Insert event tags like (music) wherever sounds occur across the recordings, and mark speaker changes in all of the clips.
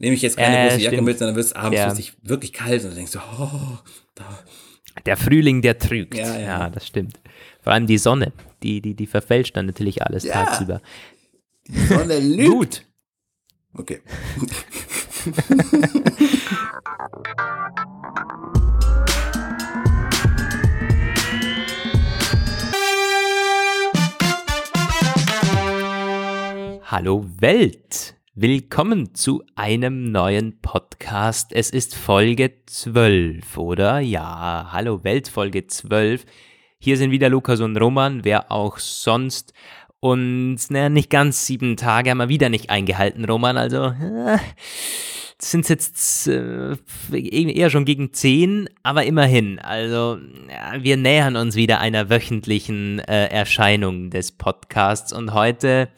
Speaker 1: nehme ich jetzt keine
Speaker 2: Ja,
Speaker 1: große Jacke
Speaker 2: stimmt.
Speaker 1: mit, sondern wird es abends
Speaker 2: Ja.
Speaker 1: richtig, wirklich kalt und dann denkst du, oh, da.
Speaker 2: Der Frühling, der trügt.
Speaker 1: Ja, ja.
Speaker 2: das stimmt. Vor allem die Sonne, die, die, die verfälscht dann natürlich alles
Speaker 1: Ja.
Speaker 2: tagsüber.
Speaker 1: Sonne (laughs) lügt.
Speaker 2: Gut.
Speaker 1: Okay. (laughs)
Speaker 2: Hallo Welt! Willkommen zu einem neuen Podcast. Es ist Folge 12, oder? Ja, hallo Welt, Folge 12. Hier sind wieder Lukas und Roman, wer auch sonst. Und naja, nicht ganz sieben Tage haben wir wieder nicht eingehalten, Roman. Also äh, sind jetzt äh, eher schon gegen zehn, aber immerhin. Also ja, wir nähern uns wieder einer wöchentlichen äh, Erscheinung des Podcasts. Und heute,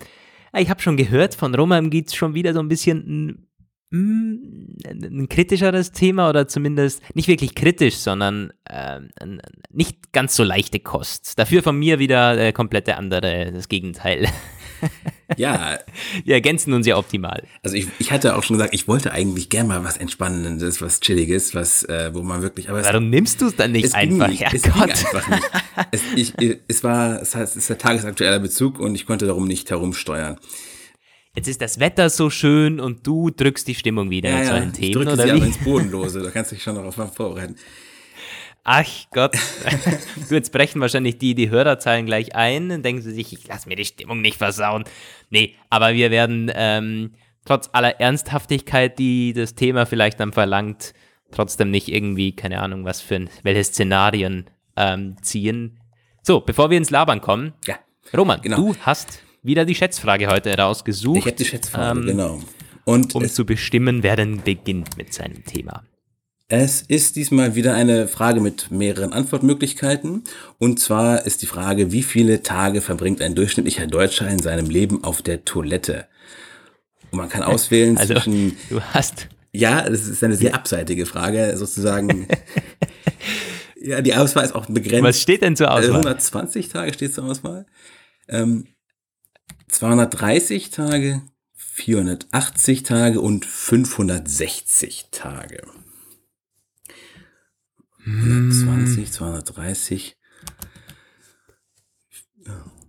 Speaker 2: ich habe schon gehört, von Roman geht es schon wieder so ein bisschen ein, mm, ein kritischeres Thema oder zumindest nicht wirklich kritisch, sondern ein- nicht ganz so leichte Kost. Dafür von mir wieder äh, komplette andere, das Gegenteil. (laughs)
Speaker 1: Ja, (laughs)
Speaker 2: Wir ergänzen uns ja optimal.
Speaker 1: also ich, ich hatte auch schon gesagt, ich wollte eigentlich gerne mal was Entspannendes, was Chilliges, was, äh, wo man wirklich, aber es,
Speaker 2: Warum nimmst du es dann nicht
Speaker 1: es ging
Speaker 2: einfach?
Speaker 1: nicht, es ging
Speaker 2: Herrgott.
Speaker 1: einfach nicht. Es, ich, (laughs) es war, es es ist der tagesaktueller Bezug und ich konnte darum nicht herumsteuern.
Speaker 2: Jetzt ist das Wetter so schön und du drückst die Stimmung wieder mit solchen
Speaker 1: ich
Speaker 2: Themen,
Speaker 1: drücke
Speaker 2: oder
Speaker 1: sie aber
Speaker 2: wie?
Speaker 1: ins Bodenlose, (laughs) da kannst du dich schon darauf vorbereiten.
Speaker 2: Ach Gott. (laughs) du, jetzt brechen wahrscheinlich die, die Hörerzahlen gleich ein und denken sie sich, ich lass mir die Stimmung nicht versauen. Nee, aber wir werden ähm, trotz aller Ernsthaftigkeit, die das Thema vielleicht dann verlangt, trotzdem nicht irgendwie, keine Ahnung, was für ein, welche Szenarien ähm, ziehen. So, bevor wir ins Labern kommen,
Speaker 1: Ja,
Speaker 2: Roman,
Speaker 1: Genau.
Speaker 2: du hast wieder die Schätzfrage heute rausgesucht.
Speaker 1: ich habe die Schätzfrage,
Speaker 2: ähm,
Speaker 1: genau. Und
Speaker 2: um zu bestimmen, wer denn beginnt mit seinem Thema.
Speaker 1: Es ist diesmal wieder eine Frage mit mehreren Antwortmöglichkeiten. Und zwar ist die Frage, wie viele Tage verbringt ein durchschnittlicher Deutscher in seinem Leben auf der Toilette? Und man kann (laughs) auswählen
Speaker 2: Also,
Speaker 1: zwischen
Speaker 2: du hast
Speaker 1: Ja, das ist eine sehr abseitige Frage, sozusagen. (laughs) ja, die Auswahl ist auch begrenzt.
Speaker 2: Was steht denn zur
Speaker 1: Also
Speaker 2: Auswahl?
Speaker 1: 120 Tage steht zur Auswahl. Ähm, 230 Tage, 480 Tage und 560 Tage. 120, 230.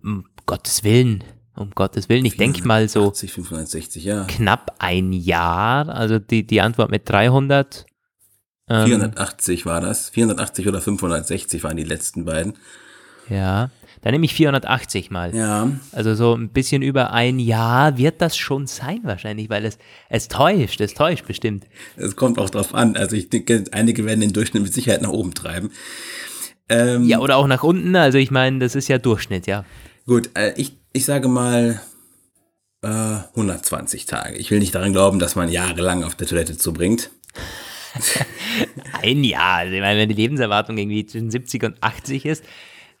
Speaker 2: Um Gottes Willen. Um Gottes Willen. Ich denke mal so
Speaker 1: 80, 560, ja.
Speaker 2: knapp ein Jahr. Also die, die Antwort mit 300. Ähm,
Speaker 1: 480 war das. 480 oder 560 waren die letzten beiden.
Speaker 2: Ja. Dann nehme ich 480 mal.
Speaker 1: Ja.
Speaker 2: Also so ein bisschen über ein Jahr wird das schon sein wahrscheinlich, weil es, es täuscht, es täuscht bestimmt.
Speaker 1: Es kommt auch drauf an. Also ich denke, einige werden den Durchschnitt mit Sicherheit nach oben treiben. Ähm,
Speaker 2: Ja, oder auch nach unten. Also ich meine, das ist ja Durchschnitt, ja.
Speaker 1: Gut, äh, ich, ich sage mal äh, 120 Tage. Ich will nicht daran glauben, dass man jahrelang auf der Toilette zubringt. (laughs)
Speaker 2: Ein Jahr. Also ich meine, wenn die Lebenserwartung irgendwie zwischen 70 und 80 ist,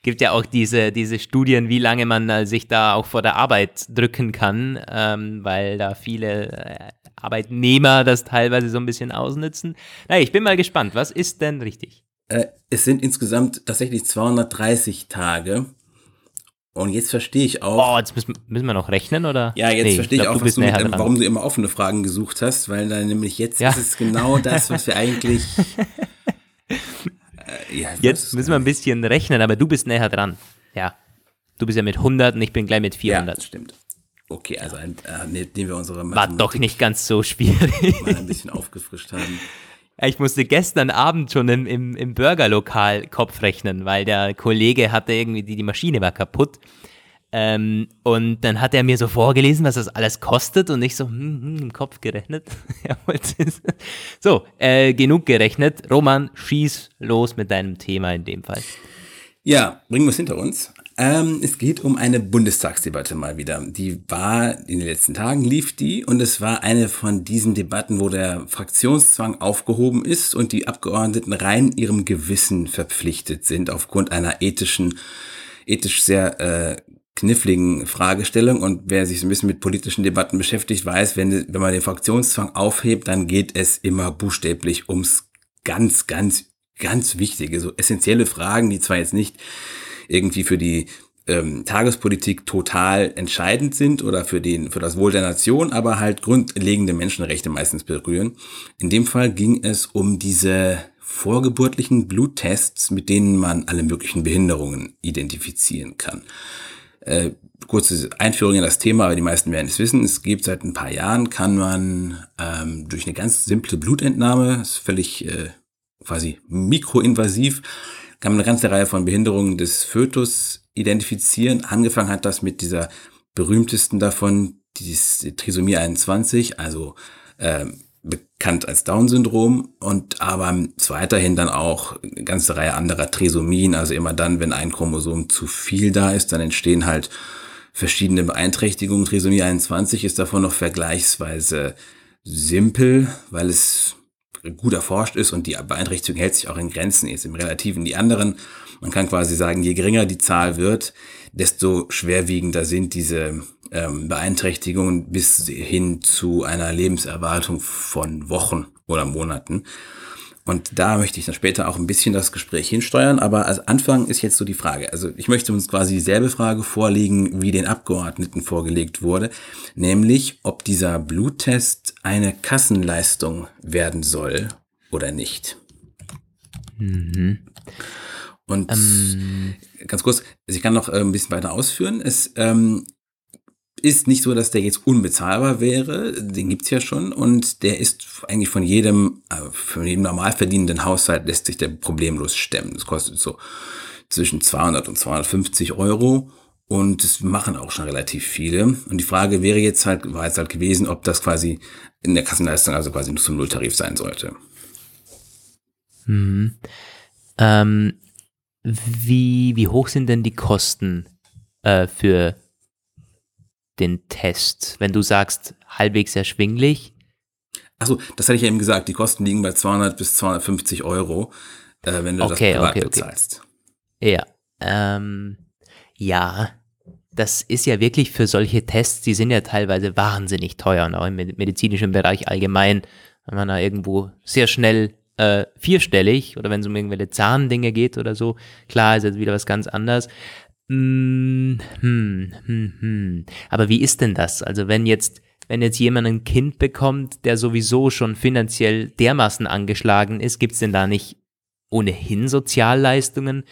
Speaker 2: gibt ja auch diese, diese Studien, wie lange man äh, sich da auch vor der Arbeit drücken kann, ähm, weil da viele äh, Arbeitnehmer das teilweise so ein bisschen ausnützen. Na, ich bin mal gespannt. Was ist denn richtig?
Speaker 1: Äh, es sind insgesamt tatsächlich 230 Tage. Und jetzt verstehe ich auch.
Speaker 2: Oh, jetzt müssen, müssen wir noch rechnen, oder?
Speaker 1: ja, jetzt
Speaker 2: Nee,
Speaker 1: verstehe ich
Speaker 2: glaub,
Speaker 1: auch,
Speaker 2: du
Speaker 1: mit, warum du immer offene Fragen gesucht hast, weil dann nämlich jetzt
Speaker 2: Ja.
Speaker 1: ist es genau das, was wir (laughs) eigentlich. Äh, ja,
Speaker 2: Jetzt müssen wir ein bisschen rechnen, aber du bist näher dran. Ja. Du bist ja mit 100 und ich bin gleich mit
Speaker 1: Ja,
Speaker 2: 400.
Speaker 1: das stimmt. Okay, also ein, äh, nehmen wir unsere
Speaker 2: War
Speaker 1: Mathematik
Speaker 2: doch nicht ganz so schwierig.
Speaker 1: mal ein bisschen aufgefrischt haben. (laughs)
Speaker 2: Ich musste gestern Abend schon im, im, im Burgerlokal Kopf rechnen, weil der Kollege hatte irgendwie, die, die Maschine war kaputt. Ähm, und dann hat er mir so vorgelesen, was das alles kostet und ich so hm, hm, im Kopf gerechnet. (laughs) So, äh, genug gerechnet. Roman, schieß los mit deinem Thema in dem Fall.
Speaker 1: Ja, bringen wir es hinter uns. Ähm, es geht um eine Bundestagsdebatte mal wieder. Die war in den letzten Tagen lief die und es war eine von diesen Debatten, wo der Fraktionszwang aufgehoben ist und die Abgeordneten rein ihrem Gewissen verpflichtet sind aufgrund einer ethischen, ethisch sehr äh, kniffligen Fragestellung. Und wer sich so ein bisschen mit politischen Debatten beschäftigt, weiß, wenn, wenn man den Fraktionszwang aufhebt, dann geht es immer buchstäblich ums ganz, ganz, ganz wichtige, so essentielle Fragen, die zwar jetzt nicht irgendwie für die ähm, Tagespolitik total entscheidend sind oder für, den, für das Wohl der Nation, aber halt grundlegende Menschenrechte meistens berühren. In dem Fall ging es um diese vorgeburtlichen Bluttests, mit denen man alle möglichen Behinderungen identifizieren kann. Äh, kurze Einführung in das Thema, aber die meisten werden es wissen. Es gibt seit ein paar Jahren, kann man ähm, durch eine ganz simple Blutentnahme, ist völlig äh, quasi mikroinvasiv, kann man eine ganze Reihe von Behinderungen des Fötus identifizieren. Angefangen hat das mit dieser berühmtesten davon, die Trisomie 21, also äh, bekannt als Down-Syndrom und aber weiterhin dann auch eine ganze Reihe anderer Trisomien, also immer dann, wenn ein Chromosom zu viel da ist, dann entstehen halt verschiedene Beeinträchtigungen. Trisomie 21 ist davon noch vergleichsweise simpel, weil es gut erforscht ist und die Beeinträchtigung hält sich auch in Grenzen, ist im Relativen die anderen. Man kann quasi sagen, je geringer die Zahl wird, desto schwerwiegender sind diese ähm, Beeinträchtigungen bis hin zu einer Lebenserwartung von Wochen oder Monaten. Und da möchte ich dann später auch ein bisschen das Gespräch hinsteuern. Aber als Anfang ist jetzt so die Frage. Also ich möchte uns quasi dieselbe Frage vorlegen, wie den Abgeordneten vorgelegt wurde. Nämlich, ob dieser Bluttest eine Kassenleistung werden soll oder nicht. Mhm. Und ähm. ganz kurz, also ich kann noch äh, ein bisschen weiter ausführen. Es ähm, ist nicht so, dass der jetzt unbezahlbar wäre, den gibt's ja schon und der ist eigentlich von jedem, äh, von jedem normal verdienenden Haushalt lässt sich der problemlos stemmen. Das kostet so zwischen 200 und 250 Euro und das machen auch schon relativ viele. Und die Frage wäre jetzt halt, war jetzt halt gewesen, ob das quasi in der Kassenleistung also quasi nur zum Nulltarif sein sollte.
Speaker 2: Mhm. Ähm, wie, wie hoch sind denn die Kosten äh, für den Test? Wenn du sagst, halbwegs erschwinglich.
Speaker 1: Achso, das hatte ich ja eben gesagt. Die Kosten liegen bei 200 bis 250 Euro, äh, wenn du okay, das privat okay, bezahlst.
Speaker 2: Okay. Ja, ähm, ja, das ist ja wirklich für solche Tests, die sind ja teilweise wahnsinnig teuer und auch im medizinischen Bereich allgemein, wenn man da irgendwo sehr schnell äh, vierstellig oder wenn es um irgendwelche Zahndinge geht oder so, klar ist jetzt wieder was ganz anderes. Hm, hm, hm, hm. Aber wie ist denn das? Also wenn jetzt, wenn jetzt jemand ein Kind bekommt, der sowieso schon finanziell dermaßen angeschlagen ist, gibt es denn da nicht ohnehin Sozialleistungen,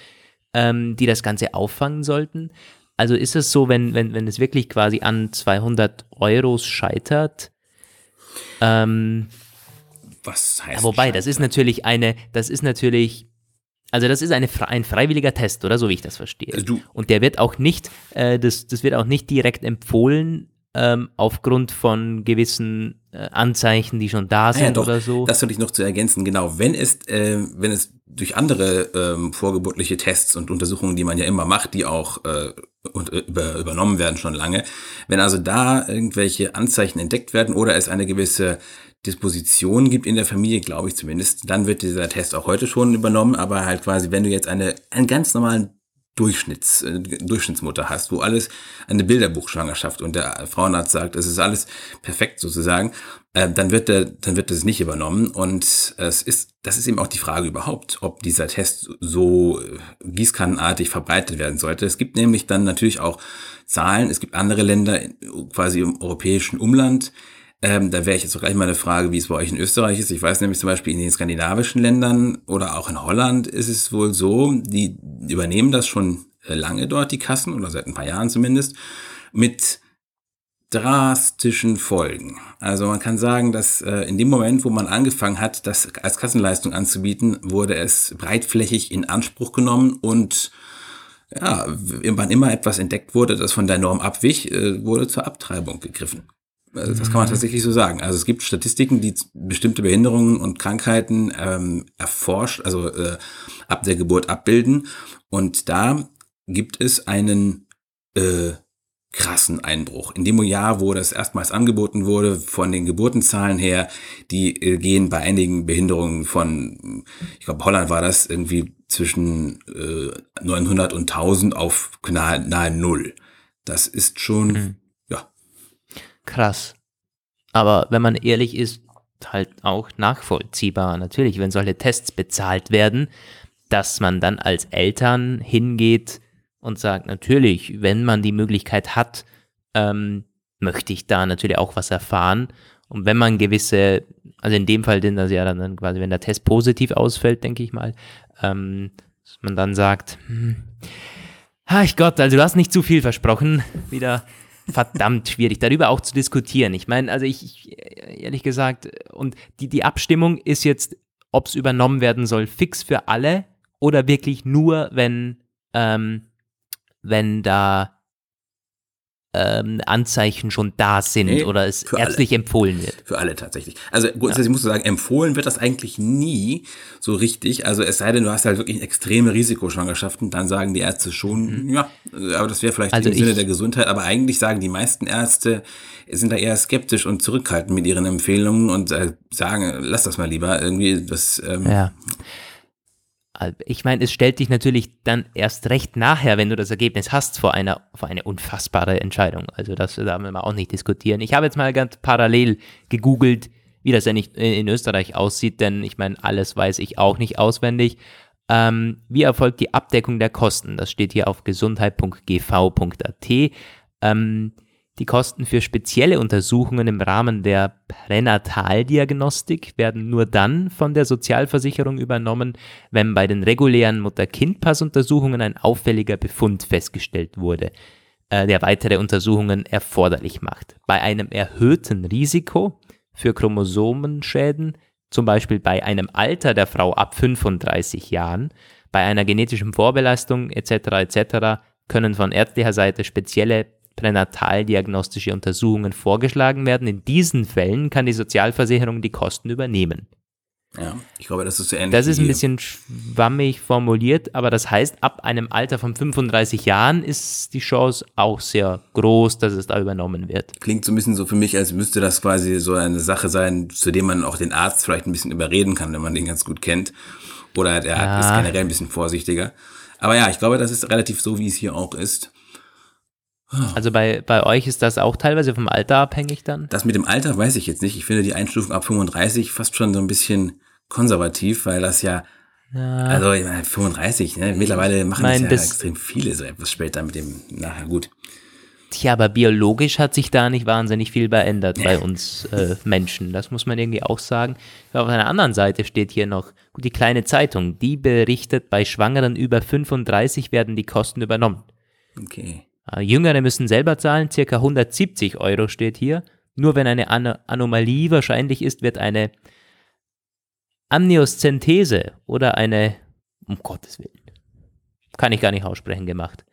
Speaker 2: ähm, die das Ganze auffangen sollten? Also ist es so, wenn, wenn, wenn es wirklich quasi an 200 Euros scheitert, ähm,
Speaker 1: was heißt
Speaker 2: ja, Wobei, das ist natürlich eine, das ist natürlich also das ist eine, ein freiwilliger Test, oder so wie ich das verstehe. Also und der wird auch nicht, äh, das, das wird auch nicht direkt empfohlen ähm, aufgrund von gewissen äh, Anzeichen, die schon da sind ah ja, doch, oder so.
Speaker 1: Das sollte ich noch zu ergänzen, genau. Wenn es, äh, wenn es durch andere ähm, vorgeburtliche Tests und Untersuchungen, die man ja immer macht, die auch äh, und, äh, über, übernommen werden schon lange, wenn also da irgendwelche Anzeichen entdeckt werden oder es eine gewisse Disposition gibt in der Familie, glaube ich zumindest, dann wird dieser Test auch heute schon übernommen, aber halt quasi, wenn du jetzt eine, einen ganz normalen Durchschnitts, äh, Durchschnittsmutter hast, wo alles eine Bilderbuchschwangerschaft und der Frauenarzt sagt, es ist alles perfekt sozusagen, äh, dann wird der, dann wird das nicht übernommen. Und es ist, das ist eben auch die Frage überhaupt, ob dieser Test so äh, gießkannenartig verbreitet werden sollte. Es gibt nämlich dann natürlich auch Zahlen, es gibt andere Länder quasi im europäischen Umland, ähm, da wäre ich jetzt auch gleich mal eine Frage, wie es bei euch in Österreich ist. Ich weiß nämlich zum Beispiel in den skandinavischen Ländern oder auch in Holland ist es wohl so, die übernehmen das schon äh, lange dort, die Kassen, oder seit ein paar Jahren zumindest, mit drastischen Folgen. Also man kann sagen, dass äh, in dem Moment, wo man angefangen hat, das als Kassenleistung anzubieten, wurde es breitflächig in Anspruch genommen und ja, wann immer etwas entdeckt wurde, das von der Norm abwich, äh, wurde zur Abtreibung gegriffen. Also das kann man tatsächlich so sagen. Also es gibt Statistiken, die bestimmte Behinderungen und Krankheiten ähm, erforscht, also äh, ab der Geburt abbilden. Und da gibt es einen äh, krassen Einbruch. In dem Jahr, wo das erstmals angeboten wurde, von den Geburtenzahlen her, die äh, gehen bei einigen Behinderungen von, ich glaube, Holland war das irgendwie zwischen äh, 900 und 1000 auf nahe, nahe Null. Das ist schon mhm
Speaker 2: krass. Aber wenn man ehrlich ist, halt auch nachvollziehbar. Natürlich, wenn solche Tests bezahlt werden, dass man dann als Eltern hingeht und sagt, natürlich, wenn man die Möglichkeit hat, ähm, möchte ich da natürlich auch was erfahren. Und wenn man gewisse, also in dem Fall, denn das ja dann quasi, wenn der Test positiv ausfällt, denke ich mal, ähm, dass man dann sagt, hm, ach Gott, also du hast nicht zu viel versprochen, wieder verdammt schwierig, darüber auch zu diskutieren. Ich meine, also ich, ich, ehrlich gesagt, und die, die Abstimmung ist jetzt, ob es übernommen werden soll, fix für alle oder wirklich nur, wenn, ähm, wenn da ähm, Anzeichen schon da sind nee, oder es ärztlich alle. empfohlen wird.
Speaker 1: Für alle tatsächlich. Also grundsätzlich ja. musst du sagen, empfohlen wird das eigentlich nie so richtig. Also es sei denn, du hast halt wirklich extreme Risikoschwangerschaften, dann sagen die Ärzte schon, mhm. ja, aber das wäre vielleicht also im Sinne der Gesundheit. Aber eigentlich sagen die meisten Ärzte, sind da eher skeptisch und zurückhaltend mit ihren Empfehlungen und äh, sagen, lass das mal lieber irgendwie. Das, ähm,
Speaker 2: ja. Ich meine, es stellt dich natürlich dann erst recht nachher, wenn du das Ergebnis hast, vor einer vor eine unfassbare Entscheidung. Also das da wir auch nicht diskutieren. Ich habe jetzt mal ganz parallel gegoogelt, wie das ja nicht in Österreich aussieht, denn ich meine, alles weiß ich auch nicht auswendig. Ähm, wie erfolgt die Abdeckung der Kosten? Das steht hier auf gesundheit.gv.at. Ähm, die Kosten für spezielle Untersuchungen im Rahmen der Pränataldiagnostik werden nur dann von der Sozialversicherung übernommen, wenn bei den regulären Mutter-Kind-Pass-Untersuchungen ein auffälliger Befund festgestellt wurde, äh, der weitere Untersuchungen erforderlich macht. Bei einem erhöhten Risiko für Chromosomenschäden, zum Beispiel bei einem Alter der Frau ab 35 Jahren, bei einer genetischen Vorbelastung etc. etc. können von ärztlicher Seite spezielle pränataldiagnostische Untersuchungen vorgeschlagen werden. In diesen Fällen kann die Sozialversicherung die Kosten übernehmen.
Speaker 1: Ja, ich glaube, das ist so ähnlich.
Speaker 2: Das ist ein bisschen schwammig formuliert, aber das heißt, ab einem Alter von 35 Jahren ist die Chance auch sehr groß, dass es da übernommen wird.
Speaker 1: Klingt so ein bisschen so für mich, als müsste das quasi so eine Sache sein, zu dem man auch den Arzt vielleicht ein bisschen überreden kann, wenn man den ganz gut kennt. Oder der ja. ist generell ein bisschen vorsichtiger. Aber ja, ich glaube, das ist relativ so, wie es hier auch ist.
Speaker 2: Also bei, bei euch ist das auch teilweise vom Alter abhängig dann?
Speaker 1: Das mit dem Alter weiß ich jetzt nicht. Ich finde die Einstufung ab 35 fast schon so ein bisschen konservativ, weil das ja, ja. also ich meine, 35, ne? mittlerweile machen mein, das ja extrem viele so etwas später mit dem, nachher gut.
Speaker 2: Tja, aber biologisch hat sich da nicht wahnsinnig viel verändert bei uns äh, Menschen. Das muss man irgendwie auch sagen. Auf einer anderen Seite steht hier noch, die kleine Zeitung, die berichtet, bei Schwangeren über 35 werden die Kosten übernommen.
Speaker 1: Okay.
Speaker 2: Äh, Jüngere müssen selber zahlen, circa 170 Euro steht hier. Nur wenn eine An Anomalie wahrscheinlich ist, wird eine Amnioszenthese oder eine, um Gottes Willen, kann ich gar nicht aussprechen, gemacht.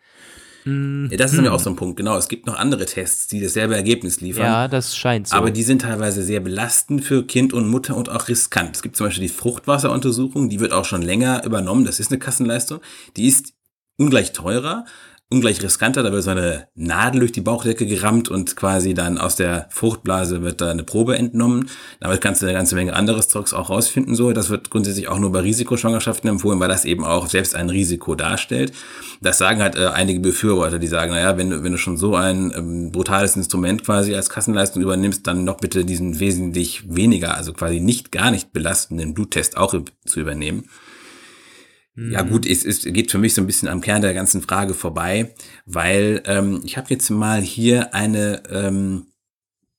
Speaker 1: Ja, das ist nämlich auch so ein Punkt, genau. Es gibt noch andere Tests, die dasselbe Ergebnis liefern.
Speaker 2: Ja, das scheint so.
Speaker 1: Aber die sind teilweise sehr belastend für Kind und Mutter und auch riskant. Es gibt zum Beispiel die Fruchtwasseruntersuchung, die wird auch schon länger übernommen. Das ist eine Kassenleistung. Die ist ungleich teurer, ungleich riskanter. Da wird so eine Nadel durch die Bauchdecke gerammt und quasi dann aus der Fruchtblase wird da eine Probe entnommen. Damit kannst du eine ganze Menge anderes Zeugs auch rausfinden. So, das wird grundsätzlich auch nur bei Risikoschwangerschaften empfohlen, weil das eben auch selbst ein Risiko darstellt. Das sagen halt äh, einige Befürworter, die sagen, naja, wenn du, wenn du schon so ein ähm, brutales Instrument quasi als Kassenleistung übernimmst, dann noch bitte diesen wesentlich weniger, also quasi nicht gar nicht belastenden Bluttest auch zu übernehmen. Ja gut, es, es geht für mich so ein bisschen am Kern der ganzen Frage vorbei, weil ähm, ich habe jetzt mal hier eine, ähm,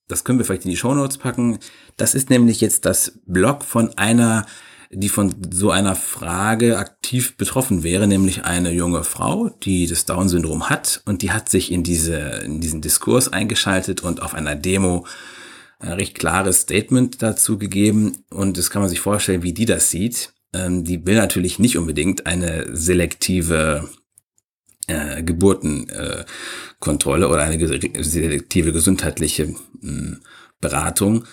Speaker 1: das können wir vielleicht in die Show Notes packen. Das ist nämlich jetzt das Blog von einer, die von so einer Frage aktiv betroffen wäre, nämlich eine junge Frau, die das Down-Syndrom hat und die hat sich in diese in diesen Diskurs eingeschaltet und auf einer Demo ein recht klares Statement dazu gegeben und das kann man sich vorstellen, wie die das sieht ähm, die will natürlich nicht unbedingt eine selektive äh, Geburtenkontrolle äh, oder eine selektive gesundheitliche mh, hm, Beratung.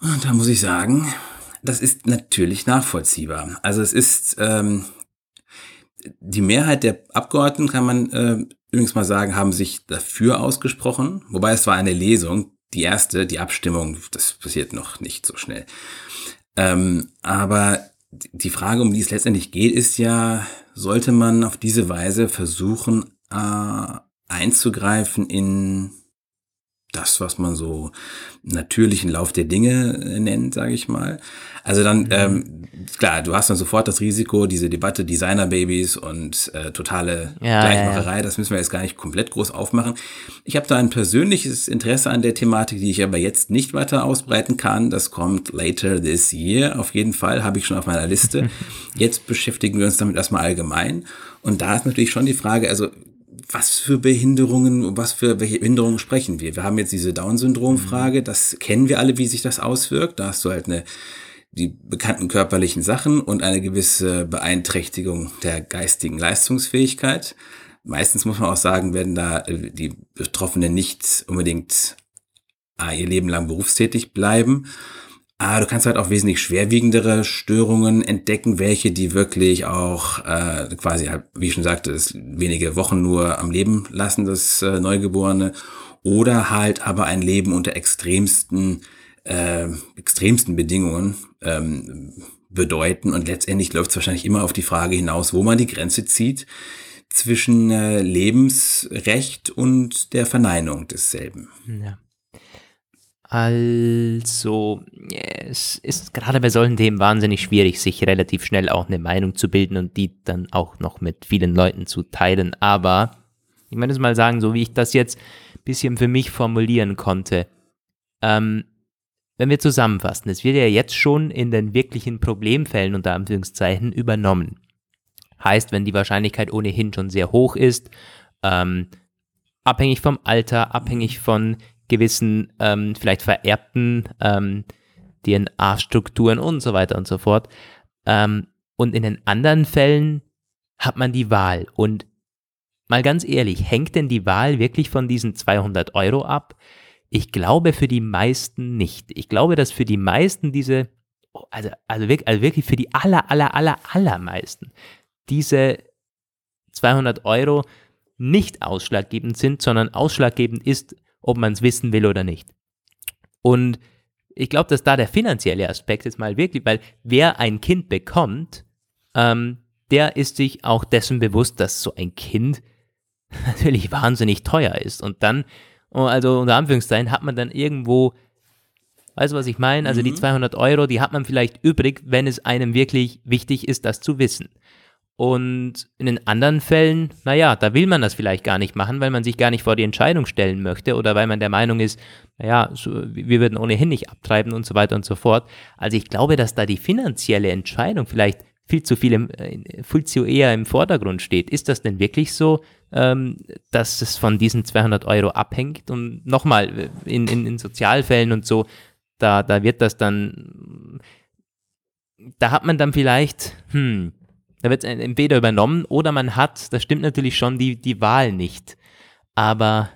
Speaker 1: Und da muss ich sagen, das ist natürlich nachvollziehbar. Also es ist ähm, die Mehrheit der Abgeordneten, kann man äh, übrigens mal sagen, haben sich dafür ausgesprochen. Wobei es war eine Lesung, die erste, die Abstimmung, das passiert noch nicht so schnell. Ähm, aber die Frage, um die es letztendlich geht, ist ja, sollte man auf diese Weise versuchen, äh, einzugreifen in das, was man so natürlichen Lauf der Dinge äh, nennt, sage ich mal. Also dann, mhm. ähm, klar, du hast dann sofort das Risiko, diese Debatte Designer-Babys und äh, totale ja, Gleichmacherei, ja. das müssen wir jetzt gar nicht komplett groß aufmachen. Ich habe da ein persönliches Interesse an der Thematik, die ich aber jetzt nicht weiter ausbreiten kann. Das kommt later this year. Auf jeden Fall habe ich schon auf meiner Liste. (laughs) Jetzt beschäftigen wir uns damit erstmal allgemein. Und da ist natürlich schon die Frage, also was für Behinderungen, was für welche Behinderungen sprechen wir? Wir haben jetzt diese Down-Syndrom-Frage, mhm. das kennen wir alle, wie sich das auswirkt. Da hast du halt eine, die bekannten körperlichen Sachen und eine gewisse Beeinträchtigung der geistigen Leistungsfähigkeit. Meistens muss man auch sagen, werden da äh, die Betroffenen nicht unbedingt ah, ihr Leben lang berufstätig bleiben. Ah, du kannst halt auch wesentlich schwerwiegendere Störungen entdecken, welche die wirklich auch äh, quasi, halt, wie ich schon sagte, das wenige Wochen nur am Leben lassen, das äh, Neugeborene. Oder halt aber ein Leben unter extremsten, äh, extremsten Bedingungen ähm, bedeuten. Und letztendlich läuft es wahrscheinlich immer auf die Frage hinaus, wo man die Grenze zieht zwischen äh, Lebensrecht und der Verneinung desselben.
Speaker 2: Ja. Also, es ist gerade bei solchen Themen wahnsinnig schwierig, sich relativ schnell auch eine Meinung zu bilden und die dann auch noch mit vielen Leuten zu teilen. Aber ich möchte es mal sagen, so wie ich das jetzt ein bisschen für mich formulieren konnte. Ähm, wenn wir zusammenfassen, es wird ja jetzt schon in den wirklichen Problemfällen unter Anführungszeichen übernommen. Heißt, wenn die Wahrscheinlichkeit ohnehin schon sehr hoch ist, ähm, abhängig vom Alter, abhängig von gewissen, ähm, vielleicht vererbten ähm, DNA-Strukturen und so weiter und so fort. Ähm, und in den anderen Fällen hat man die Wahl. Und mal ganz ehrlich, hängt denn die Wahl wirklich von diesen 200 Euro ab? Ich glaube für die meisten nicht. Ich glaube, dass für die meisten diese, also, also, wirklich, also wirklich für die aller, aller, aller, allermeisten, diese 200 Euro nicht ausschlaggebend sind, sondern ausschlaggebend ist, ob man es wissen will oder nicht. Und ich glaube, dass da der finanzielle Aspekt jetzt mal wirklich, weil wer ein Kind bekommt, ähm, der ist sich auch dessen bewusst, dass so ein Kind (laughs) natürlich wahnsinnig teuer ist. Und dann, oh, also unter Anführungszeichen, hat man dann irgendwo, weißt du, was ich meine? Also mhm. die 200 Euro, die hat man vielleicht übrig, wenn es einem wirklich wichtig ist, das zu wissen. Und in den anderen Fällen, naja, da will man das vielleicht gar nicht machen, weil man sich gar nicht vor die Entscheidung stellen möchte oder weil man der Meinung ist, naja, so, wir würden ohnehin nicht abtreiben und so weiter und so fort. Also ich glaube, dass da die finanzielle Entscheidung vielleicht viel zu viel, im, äh, viel zu eher im Vordergrund steht. Ist das denn wirklich so, ähm, dass es von diesen 200 Euro abhängt? Und nochmal, in, in, in Sozialfällen und so, da, da wird das dann, da hat man dann vielleicht, hm, da wird es entweder übernommen oder man hat, das stimmt natürlich schon, die, die Wahl nicht. Aber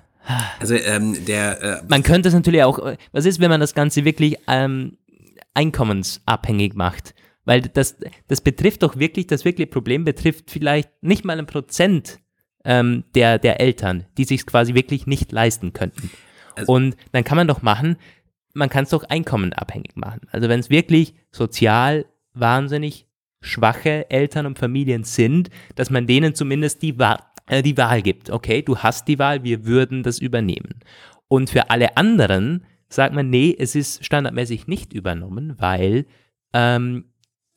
Speaker 1: also ähm, der
Speaker 2: äh, man könnte es natürlich auch, was ist, wenn man das Ganze wirklich ähm, einkommensabhängig macht? Weil das, das betrifft doch wirklich, das wirkliche Problem betrifft vielleicht nicht mal ein Prozent ähm, der, der Eltern, die sich quasi wirklich nicht leisten könnten. Also, Und dann kann man doch machen, man kann es doch einkommenabhängig machen. Also wenn es wirklich sozial wahnsinnig schwache Eltern und Familien sind, dass man denen zumindest die, Wahl, äh, die Wahl gibt. Okay, du hast die Wahl, wir würden das übernehmen. Und für alle anderen sagt man, nee, es ist standardmäßig nicht übernommen, weil ähm,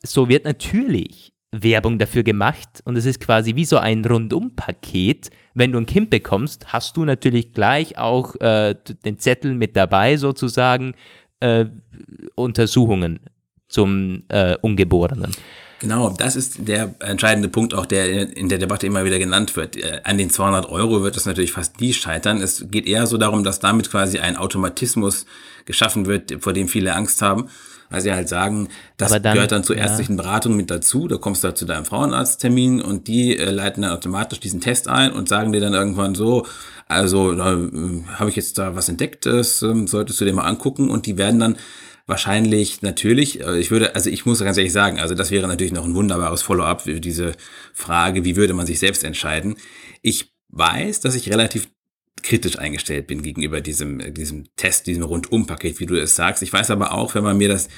Speaker 2: so wird natürlich Werbung dafür gemacht und es ist quasi wie so ein Rundum-Paket. Wenn du ein Kind bekommst, hast du natürlich gleich auch äh, den Zettel mit dabei, sozusagen äh, Untersuchungen zum äh, Ungeborenen.
Speaker 1: Genau, das ist der entscheidende Punkt auch, der in der Debatte immer wieder genannt wird. Äh, an den 200 Euro wird es natürlich fast nie scheitern. Es geht eher so darum, dass damit quasi ein Automatismus geschaffen wird, vor dem viele Angst haben. Weil sie halt sagen, das dann, gehört dann zur ärztlichen ja. Beratung mit dazu. Da kommst du halt zu deinem Frauenarzttermin und die äh, leiten dann automatisch diesen Test ein und sagen dir dann irgendwann so, also äh, habe ich jetzt da was entdeckt, das äh, solltest du dir mal angucken und die werden dann wahrscheinlich natürlich, äh, ich würde, also ich muss ganz ehrlich sagen, also das wäre natürlich noch ein wunderbares Follow-up für diese Frage, wie würde man sich selbst entscheiden. Ich weiß, dass ich relativ kritisch eingestellt bin gegenüber diesem, diesem Test, diesem Rundumpaket, wie du es sagst. Ich weiß aber auch, wenn man mir das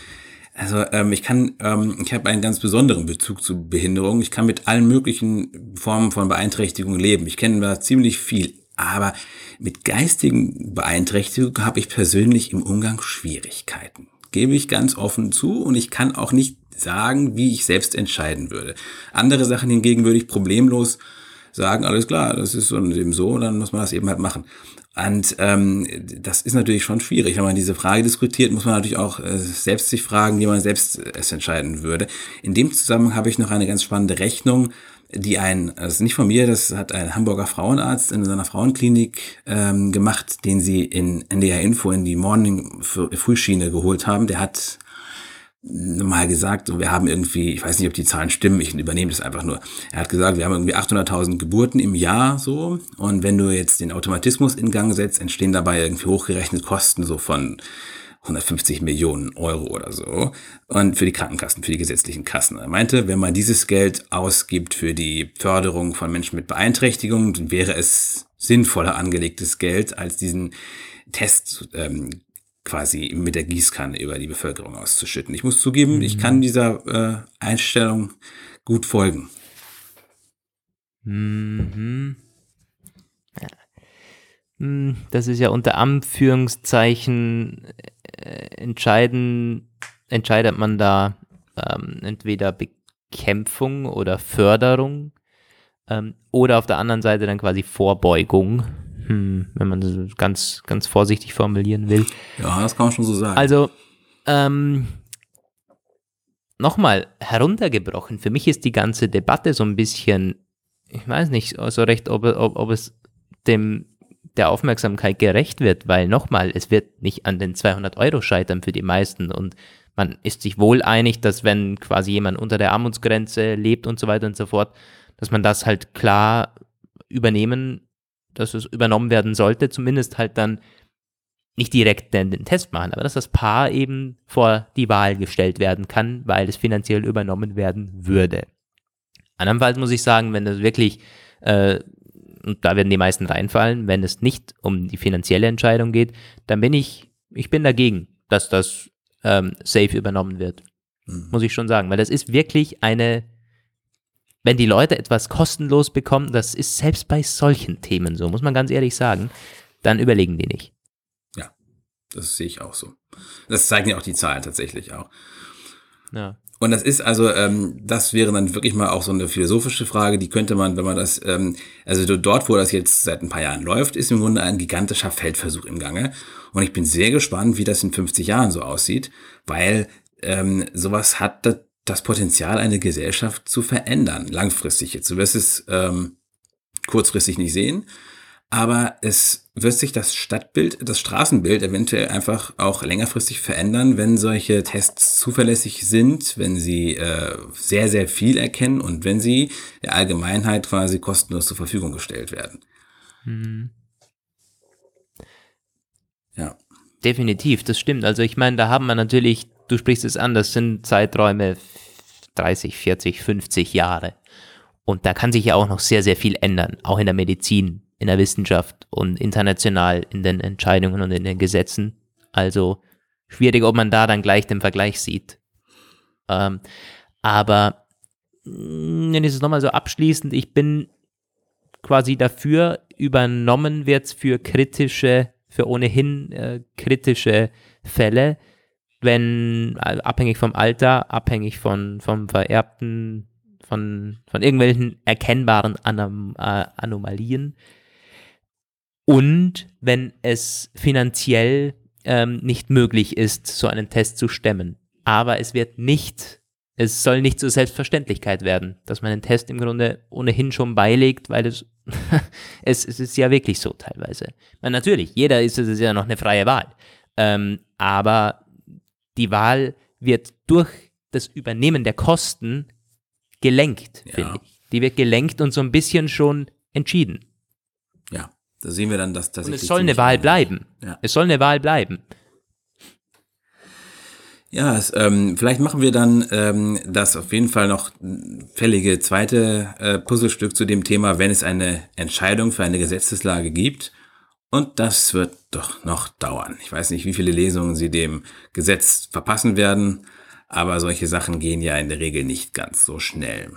Speaker 1: also ähm, ich kann, ähm, ich habe einen ganz besonderen Bezug zu Behinderung. Ich kann mit allen möglichen Formen von Beeinträchtigung leben. Ich kenne da ziemlich viel, aber Mit geistigen Beeinträchtigungen habe ich persönlich im Umgang Schwierigkeiten. Gebe ich ganz offen zu und ich kann auch nicht sagen, wie ich selbst entscheiden würde. Andere Sachen hingegen würde ich problemlos sagen, alles klar, das ist eben so, dann muss man das eben halt machen. Und ähm, das ist natürlich schon schwierig. Wenn man diese Frage diskutiert, muss man natürlich auch äh, selbst sich fragen, wie man selbst es entscheiden würde. In dem Zusammenhang habe ich noch eine ganz spannende Rechnung, die ein, das ist nicht von mir, das hat ein Hamburger Frauenarzt in seiner Frauenklinik ähm, gemacht, den sie in NDR Info in die Morning Frühschiene geholt haben. Der hat mal gesagt, wir haben irgendwie, ich weiß nicht, ob die Zahlen stimmen, ich übernehme das einfach nur. Er hat gesagt, wir haben irgendwie 800.000 Geburten im Jahr so und wenn du jetzt den Automatismus in Gang setzt, entstehen dabei irgendwie hochgerechnet Kosten so von 150 Millionen Euro oder so und für die Krankenkassen, für die gesetzlichen Kassen. Er meinte, wenn man dieses Geld ausgibt für die Förderung von Menschen mit Beeinträchtigungen, dann wäre es sinnvoller angelegtes Geld als diesen Test ähm, quasi mit der Gießkanne über die Bevölkerung auszuschütten. Ich muss zugeben, mhm. ich kann dieser äh, Einstellung gut folgen.
Speaker 2: Mhm. Hm, das ist ja unter Anführungszeichen entscheiden, entscheidet man da ähm, entweder Bekämpfung oder Förderung ähm, oder auf der anderen Seite dann quasi Vorbeugung hm, wenn man das ganz, ganz vorsichtig formulieren will.
Speaker 1: Ja, das kann man schon so sagen.
Speaker 2: Also, ähm, nochmal heruntergebrochen. Für mich ist die ganze Debatte so ein bisschen, ich weiß nicht so recht, ob, ob, ob es dem der Aufmerksamkeit gerecht wird, weil nochmal, es wird nicht an den 200 Euro scheitern für die meisten und man ist sich wohl einig, dass wenn quasi jemand unter der Armutsgrenze lebt und so weiter und so fort, dass man das halt klar übernehmen dass es übernommen werden sollte, zumindest halt dann nicht direkt den, den, Test machen, aber dass das Paar eben vor die Wahl gestellt werden kann, weil es finanziell übernommen werden würde. Andernfalls muss ich sagen, wenn das wirklich, äh, und da werden die meisten reinfallen, wenn es nicht um die finanzielle Entscheidung geht, dann bin ich, ich bin dagegen, dass das ähm, safe übernommen wird. Mhm. Muss ich schon sagen, weil das ist wirklich eine wenn die Leute etwas kostenlos bekommen, das ist selbst bei solchen Themen so, muss man ganz ehrlich sagen, dann überlegen die nicht.
Speaker 1: Ja, das sehe ich auch so. Das zeigen ja auch die Zahlen tatsächlich auch. Ja. Und das ist also, ähm, das wäre dann wirklich mal auch so eine philosophische Frage, die könnte man, wenn man das, ähm, also dort, wo das jetzt seit ein paar Jahren läuft, ist im Grunde ein gigantischer Feldversuch im Gange. Und ich bin sehr gespannt, wie das in 50 Jahren so aussieht, weil ähm, sowas hat das Potenzial, eine Gesellschaft zu verändern, langfristig jetzt. Du wirst es ähm, kurzfristig nicht sehen, aber es wird sich das Stadtbild, das Straßenbild eventuell einfach auch längerfristig verändern, wenn solche Tests zuverlässig sind, wenn sie äh, sehr, sehr viel erkennen und wenn sie der Allgemeinheit quasi kostenlos zur Verfügung gestellt werden. Mhm.
Speaker 2: Ja. Definitiv, das stimmt. Also ich meine, da haben wir natürlich du sprichst es an, das sind Zeiträume 30, 40, 50 Jahre. Und da kann sich ja auch noch sehr, sehr viel ändern, auch in der Medizin, in der Wissenschaft und international in den Entscheidungen und in den Gesetzen. Also schwierig, ob man da dann gleich den Vergleich sieht. Ähm, aber mm, dann ist es nochmal so abschließend, ich bin quasi dafür, übernommen wird für kritische, für ohnehin äh, kritische Fälle wenn, also abhängig vom Alter, abhängig von, vom vererbten, von, von irgendwelchen erkennbaren Anom äh, Anomalien. Und wenn es finanziell ähm, nicht möglich ist, so einen Test zu stemmen. Aber es wird nicht, es soll nicht zur Selbstverständlichkeit werden, dass man den Test im Grunde ohnehin schon beilegt, weil es, (laughs) es, es ist ja wirklich so teilweise. meine, natürlich, jeder ist es ist ja noch eine freie Wahl. Ähm, aber die Wahl wird durch das Übernehmen der Kosten gelenkt, ja. finde ich. Die wird gelenkt und so ein bisschen schon entschieden.
Speaker 1: Da sehen wir dann, dass das.
Speaker 2: Und es soll eine Wahl bleiben. Ja. Es soll eine Wahl bleiben.
Speaker 1: Ja, es, ähm, vielleicht machen wir dann ähm, das auf jeden Fall noch fällige zweite äh, Puzzlestück zu dem Thema, wenn es eine Entscheidung für eine Gesetzeslage gibt. Und das wird doch noch dauern. Ich weiß nicht, wie viele Lesungen Sie dem Gesetz verpassen werden, aber solche Sachen gehen ja in der Regel nicht ganz so schnell.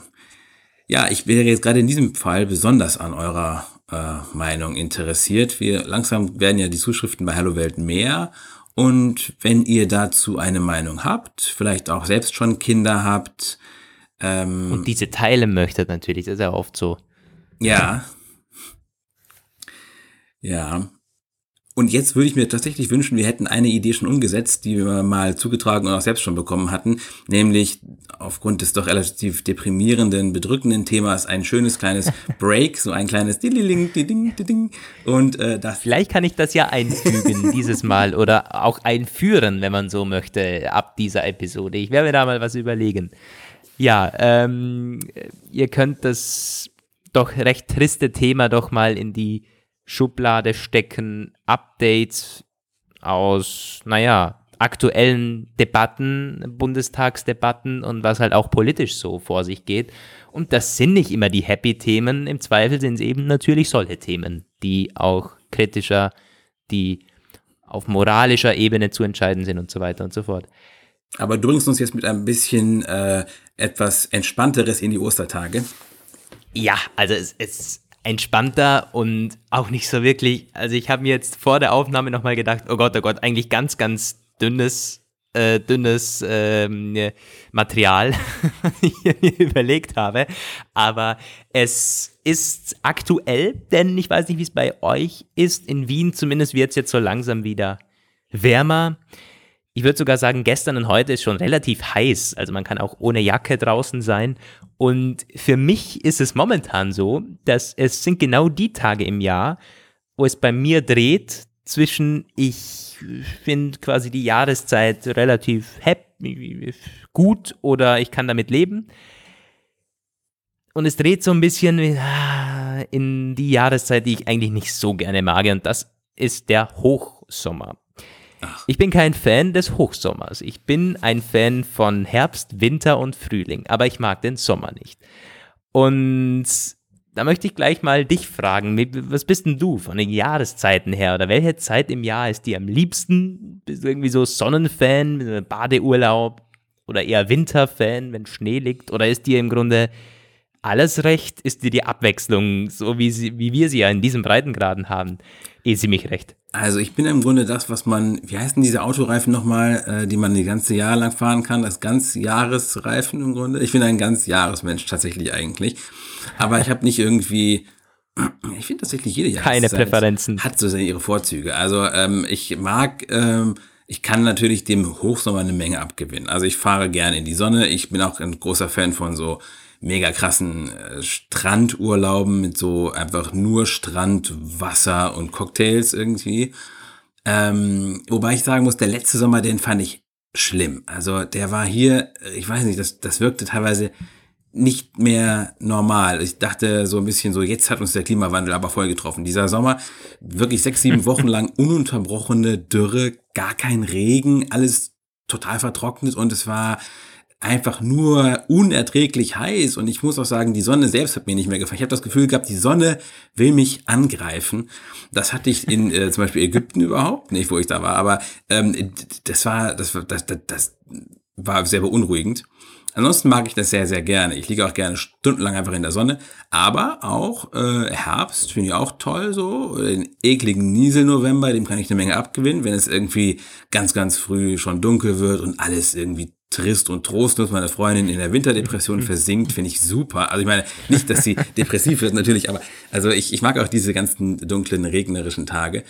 Speaker 1: Ja, ich wäre jetzt gerade in diesem Fall besonders an eurer äh, Meinung interessiert. Wir langsam werden ja die Zuschriften bei Hallo Welt mehr. Und wenn ihr dazu eine Meinung habt, vielleicht auch selbst schon Kinder habt.
Speaker 2: Ähm, und diese teilen möchtet natürlich, das ist ja oft so.
Speaker 1: Ja. Ja. Und jetzt würde ich mir tatsächlich wünschen, wir hätten eine Idee schon umgesetzt, die wir mal zugetragen und auch selbst schon bekommen hatten, nämlich aufgrund des doch relativ deprimierenden, bedrückenden Themas ein schönes kleines (laughs) Break, so ein kleines Ding, Ding, Ding, und äh, das.
Speaker 2: Vielleicht kann ich das ja einfügen (laughs) dieses Mal oder auch einführen, wenn man so möchte, ab dieser Episode. Ich werde mir da mal was überlegen. Ja, ähm, ihr könnt das doch recht triste Thema doch mal in die Schublade stecken Updates aus, naja, aktuellen Debatten, Bundestagsdebatten und was halt auch politisch so vor sich geht. Und das sind nicht immer die Happy-Themen, im Zweifel sind es eben natürlich solche Themen, die auch kritischer, die auf moralischer Ebene zu entscheiden sind und so weiter und so fort.
Speaker 1: Aber du bringst uns jetzt mit ein bisschen äh, etwas Entspannteres in die Ostertage.
Speaker 2: Ja, also es, es entspannter und auch nicht so wirklich. Also ich habe mir jetzt vor der Aufnahme nochmal gedacht, oh Gott, oh Gott, eigentlich ganz, ganz dünnes, äh, dünnes ähm, Material, (laughs) was ich mir überlegt habe. Aber es ist aktuell, denn ich weiß nicht, wie es bei euch ist. In Wien zumindest wird es jetzt so langsam wieder wärmer. Ich würde sogar sagen, gestern und heute ist schon relativ heiß. Also man kann auch ohne Jacke draußen sein. Und für mich ist es momentan so, dass es sind genau die Tage im Jahr, wo es bei mir dreht zwischen ich finde quasi die Jahreszeit relativ happy, gut oder ich kann damit leben. Und es dreht so ein bisschen ah, in die Jahreszeit, die ich eigentlich nicht so gerne mag. Und das ist der Hochsommer. Ach. Ich bin kein Fan des Hochsommers. Ich bin ein Fan von Herbst, Winter und Frühling, aber ich mag den Sommer nicht. Und da möchte ich gleich mal dich fragen, was bist denn du von den Jahreszeiten her oder welche Zeit im Jahr ist dir am liebsten? Bist du irgendwie so Sonnenfan, Badeurlaub oder eher Winterfan, wenn Schnee liegt oder ist dir im Grunde alles recht? Ist dir die Abwechslung, so wie, sie, wie wir sie ja in diesem Breitengraden haben, eh sie mich recht?
Speaker 1: Also ich bin im Grunde das, was man, wie heißen diese Autoreifen nochmal, äh, die man die ganze Jahr lang fahren kann, das Ganzjahresreifen im Grunde. Ich bin ein Ganzjahresmensch tatsächlich eigentlich. Aber ich habe nicht irgendwie, (clears throat) ich finde tatsächlich jede
Speaker 2: Jahreszeit Keine Präferenzen.
Speaker 1: hat so ihre Vorzüge. Also ähm, ich mag, ähm, ich kann natürlich dem Hochsommer eine Menge abgewinnen. Also ich fahre gerne in die Sonne. Ich bin auch ein großer Fan von so mega krassen äh, Strandurlauben mit so einfach nur Strand, Wasser und Cocktails irgendwie. Ähm, wobei ich sagen muss, der letzte Sommer, den fand ich schlimm. Also der war hier, ich weiß nicht, das, das wirkte teilweise nicht mehr normal. Ich dachte so ein bisschen so, jetzt hat uns der Klimawandel aber voll getroffen. Dieser Sommer, wirklich sechs, sieben (laughs) Wochen lang ununterbrochene Dürre, gar kein Regen, alles total vertrocknet und es war einfach nur unerträglich heiß und ich muss auch sagen, die Sonne selbst hat mir nicht mehr gefallen. Ich habe das Gefühl gehabt, die Sonne will mich angreifen. Das hatte ich in äh, zum Beispiel Ägypten überhaupt nicht, wo ich da war, aber ähm, das war das, das, das, das war sehr beunruhigend. Ansonsten mag ich das sehr, sehr gerne. Ich liege auch gerne stundenlang einfach in der Sonne. Aber auch äh, Herbst finde ich auch toll so. Den ekligen Niesel-November, dem kann ich eine Menge abgewinnen, wenn es irgendwie ganz, ganz früh schon dunkel wird und alles irgendwie trist und trostlos meine Freundin in der Winterdepression (laughs) versinkt, finde ich super. Also ich meine, nicht, dass sie (laughs) depressiv wird natürlich, aber also ich, ich mag auch diese ganzen dunklen, regnerischen Tage.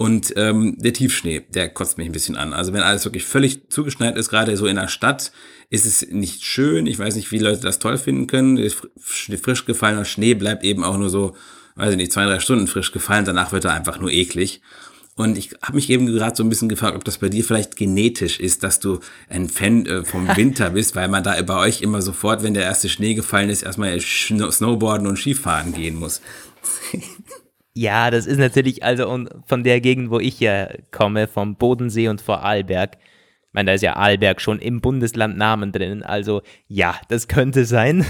Speaker 1: Und ähm, der Tiefschnee, der kotzt mich ein bisschen an. Also wenn alles wirklich völlig zugeschneit ist, gerade so in der Stadt, ist es nicht schön. Ich weiß nicht, wie Leute das toll finden können. Frisch gefallener Schnee bleibt eben auch nur so, weiß ich nicht, zwei, drei Stunden frisch gefallen. Danach wird er einfach nur eklig. Und ich habe mich eben gerade so ein bisschen gefragt, ob das bei dir vielleicht genetisch ist, dass du ein Fan äh, vom (laughs) Winter bist, weil man da bei euch immer sofort, wenn der erste Schnee gefallen ist, erstmal Snowboarden und Skifahren gehen muss. (laughs)
Speaker 2: Ja, das ist natürlich, also von der Gegend, wo ich ja komme, vom Bodensee und vor Arlberg. Ich meine, da ist ja Arlberg schon im Bundesland Namen drin. Also ja, das könnte sein.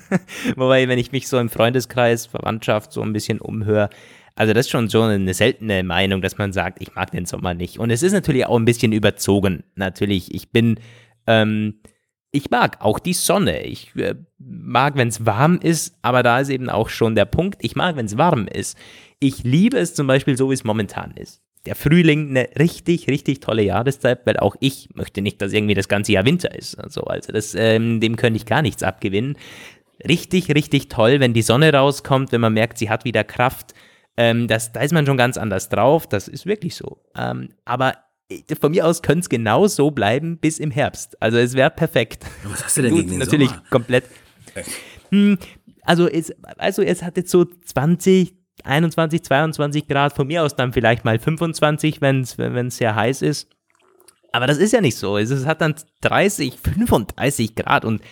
Speaker 2: (laughs) Wobei, wenn ich mich so im Freundeskreis, Verwandtschaft so ein bisschen umhöre, also das ist schon so eine seltene Meinung, dass man sagt, ich mag den Sommer nicht. Und es ist natürlich auch ein bisschen überzogen. Natürlich, ich bin ähm, ich mag auch die Sonne. Ich äh, mag, wenn es warm ist, aber da ist eben auch schon der Punkt, ich mag, wenn es warm ist. Ich liebe es zum Beispiel so, wie es momentan ist. Der Frühling, eine richtig, richtig tolle Jahreszeit, weil auch ich möchte nicht, dass irgendwie das ganze Jahr Winter ist. Also, also das, ähm, dem könnte ich gar nichts abgewinnen. Richtig, richtig toll, wenn die Sonne rauskommt, wenn man merkt, sie hat wieder Kraft. Ähm, das, da ist man schon ganz anders drauf. Das ist wirklich so. Ähm, aber von mir aus könnte es genau so bleiben bis im Herbst. Also es wäre perfekt.
Speaker 1: Was hast du denn gegen den
Speaker 2: Natürlich
Speaker 1: Sommer?
Speaker 2: komplett. Hm, also, es, also es hat jetzt so 20, 21, 22 Grad, von mir aus dann vielleicht mal 25, wenn es sehr heiß ist. Aber das ist ja nicht so. Es hat dann 30, 35 Grad und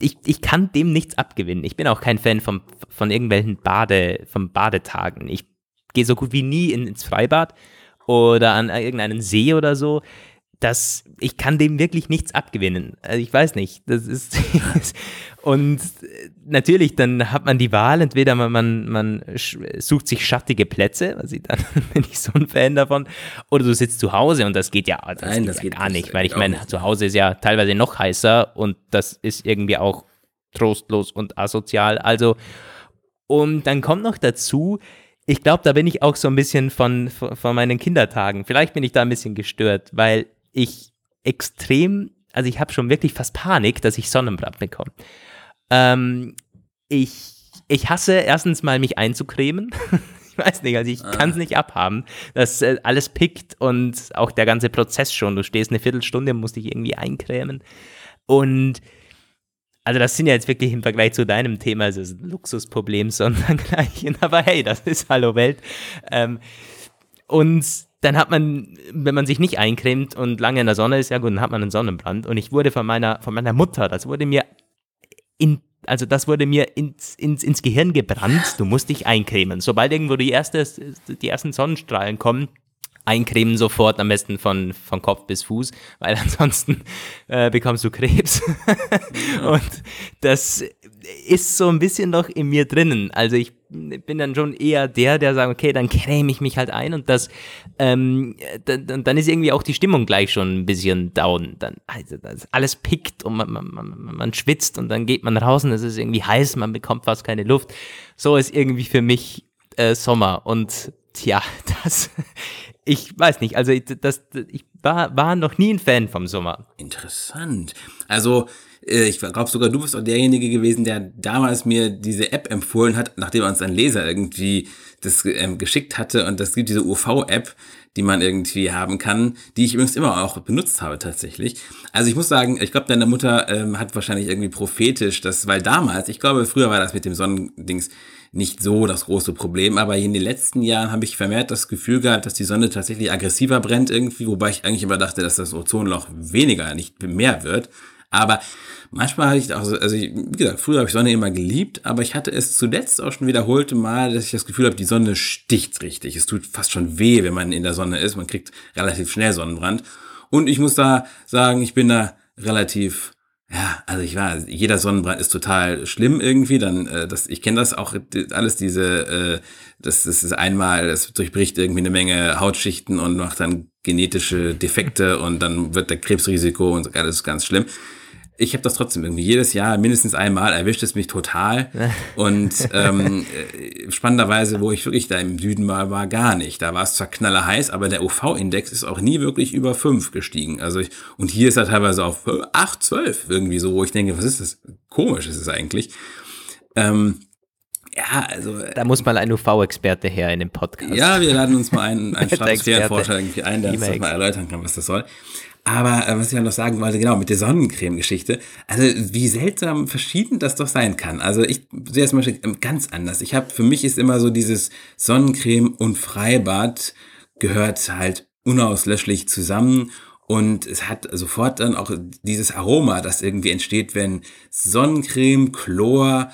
Speaker 2: ich, ich kann dem nichts abgewinnen. Ich bin auch kein Fan vom, von irgendwelchen Bade, von Badetagen. Ich gehe so gut wie nie in, ins Freibad oder an irgendeinen See oder so. Das, ich kann dem wirklich nichts abgewinnen. Also ich weiß nicht. Das ist (laughs) und natürlich, dann hat man die Wahl. Entweder man, man, man sucht sich schattige Plätze, also dann (laughs) bin ich so ein Fan davon, oder du sitzt zu Hause und das geht ja, das
Speaker 1: Nein,
Speaker 2: geht
Speaker 1: das
Speaker 2: ja
Speaker 1: geht
Speaker 2: gar
Speaker 1: nicht.
Speaker 2: nicht, weil ich meine, zu Hause ist ja teilweise noch heißer und das ist irgendwie auch trostlos und asozial. Also, und dann kommt noch dazu, ich glaube, da bin ich auch so ein bisschen von, von, von meinen Kindertagen. Vielleicht bin ich da ein bisschen gestört, weil ich extrem, also ich habe schon wirklich fast Panik, dass ich Sonnenbrand bekomme. Ähm, ich, ich hasse erstens mal mich einzucremen. (laughs) ich weiß nicht, also ich kann es nicht abhaben. Das äh, alles pickt und auch der ganze Prozess schon. Du stehst eine Viertelstunde, musst dich irgendwie eincremen. Und also das sind ja jetzt wirklich im Vergleich zu deinem Thema, ist ein Luxusproblem, sondern gleichen. (laughs) Aber hey, das ist Hallo Welt. Ähm, und dann hat man, wenn man sich nicht eincremt und lange in der Sonne ist, ja gut, dann hat man einen Sonnenbrand. Und ich wurde von meiner, von meiner Mutter, das wurde mir in, also das wurde mir ins, ins, ins Gehirn gebrannt, du musst dich eincremen. Sobald irgendwo die, erste, die ersten Sonnenstrahlen kommen, eincremen sofort, am besten von, von Kopf bis Fuß, weil (laughs) ansonsten äh, bekommst du Krebs. (laughs) Und das ist so ein bisschen noch in mir drinnen. Also ich bin dann schon eher der, der sagt, okay, dann creme ich mich halt ein und das, ähm, dann, dann ist irgendwie auch die Stimmung gleich schon ein bisschen down. Dann, also das alles pickt und man, man, man, man schwitzt und dann geht man raus und es ist irgendwie heiß, man bekommt fast keine Luft. So ist irgendwie für mich äh, Sommer und tja, (laughs) das, ich weiß nicht, also das, ich war, war noch nie ein Fan vom Sommer.
Speaker 1: Interessant. Also, ich glaube sogar, du bist auch derjenige gewesen, der damals mir diese App empfohlen hat, nachdem uns ein Leser irgendwie das ähm, geschickt hatte. Und das gibt diese UV-App, die man irgendwie haben kann, die ich übrigens immer auch benutzt habe tatsächlich. Also ich muss sagen, ich glaube, deine Mutter ähm, hat wahrscheinlich irgendwie prophetisch das, weil damals, ich glaube, früher war das mit dem Sonnendings nicht so das große Problem, aber in den letzten Jahren habe ich vermehrt das Gefühl gehabt, dass die Sonne tatsächlich aggressiver brennt irgendwie, wobei ich eigentlich immer dachte, dass das Ozonloch weniger, nicht mehr wird. Aber manchmal hatte ich auch, so- also ich, wie gesagt, früher habe ich Sonne immer geliebt, aber ich hatte es zuletzt auch schon wiederholte Mal, dass ich das Gefühl habe, die Sonne sticht richtig. Es tut fast schon weh, wenn man in der Sonne ist. Man kriegt relativ schnell Sonnenbrand. Und ich muss da sagen, ich bin da relativ ja, also ich war, jeder Sonnenbrand ist total schlimm irgendwie. Dann, äh, das, ich kenne das auch alles diese, äh, das, das ist einmal, das durchbricht irgendwie eine Menge Hautschichten und macht dann genetische Defekte und dann wird der Krebsrisiko und alles ganz schlimm. Ich habe das trotzdem irgendwie jedes Jahr mindestens einmal erwischt es mich total (laughs) und ähm, äh, spannenderweise, wo ich wirklich da im Süden war, war gar nicht. Da war es zwar knallerheiß, aber der UV-Index ist auch nie wirklich über 5 gestiegen. Also ich, und hier ist er teilweise auf 8, 12 irgendwie so, wo ich denke, was ist das? Komisch ist es eigentlich. Ähm, ja, also äh,
Speaker 2: Da muss mal ein UV-Experte her in dem Podcast.
Speaker 1: ja, wir laden uns mal einen, einen. (laughs) Stratosphärenforscher irgendwie ein, der uns das mal erläutern kann, was das soll. Aber äh, was ich ja noch sagen wollte, genau, mit der Sonnencreme-Geschichte. Also wie seltsam verschieden das doch sein kann. Also ich sehe es zum Beispiel ähm, ganz anders. Ich habe, für mich ist immer so dieses Sonnencreme und Freibad gehört halt unauslöschlich zusammen. Und es hat sofort dann auch dieses Aroma, das irgendwie entsteht, wenn Sonnencreme, Chlor,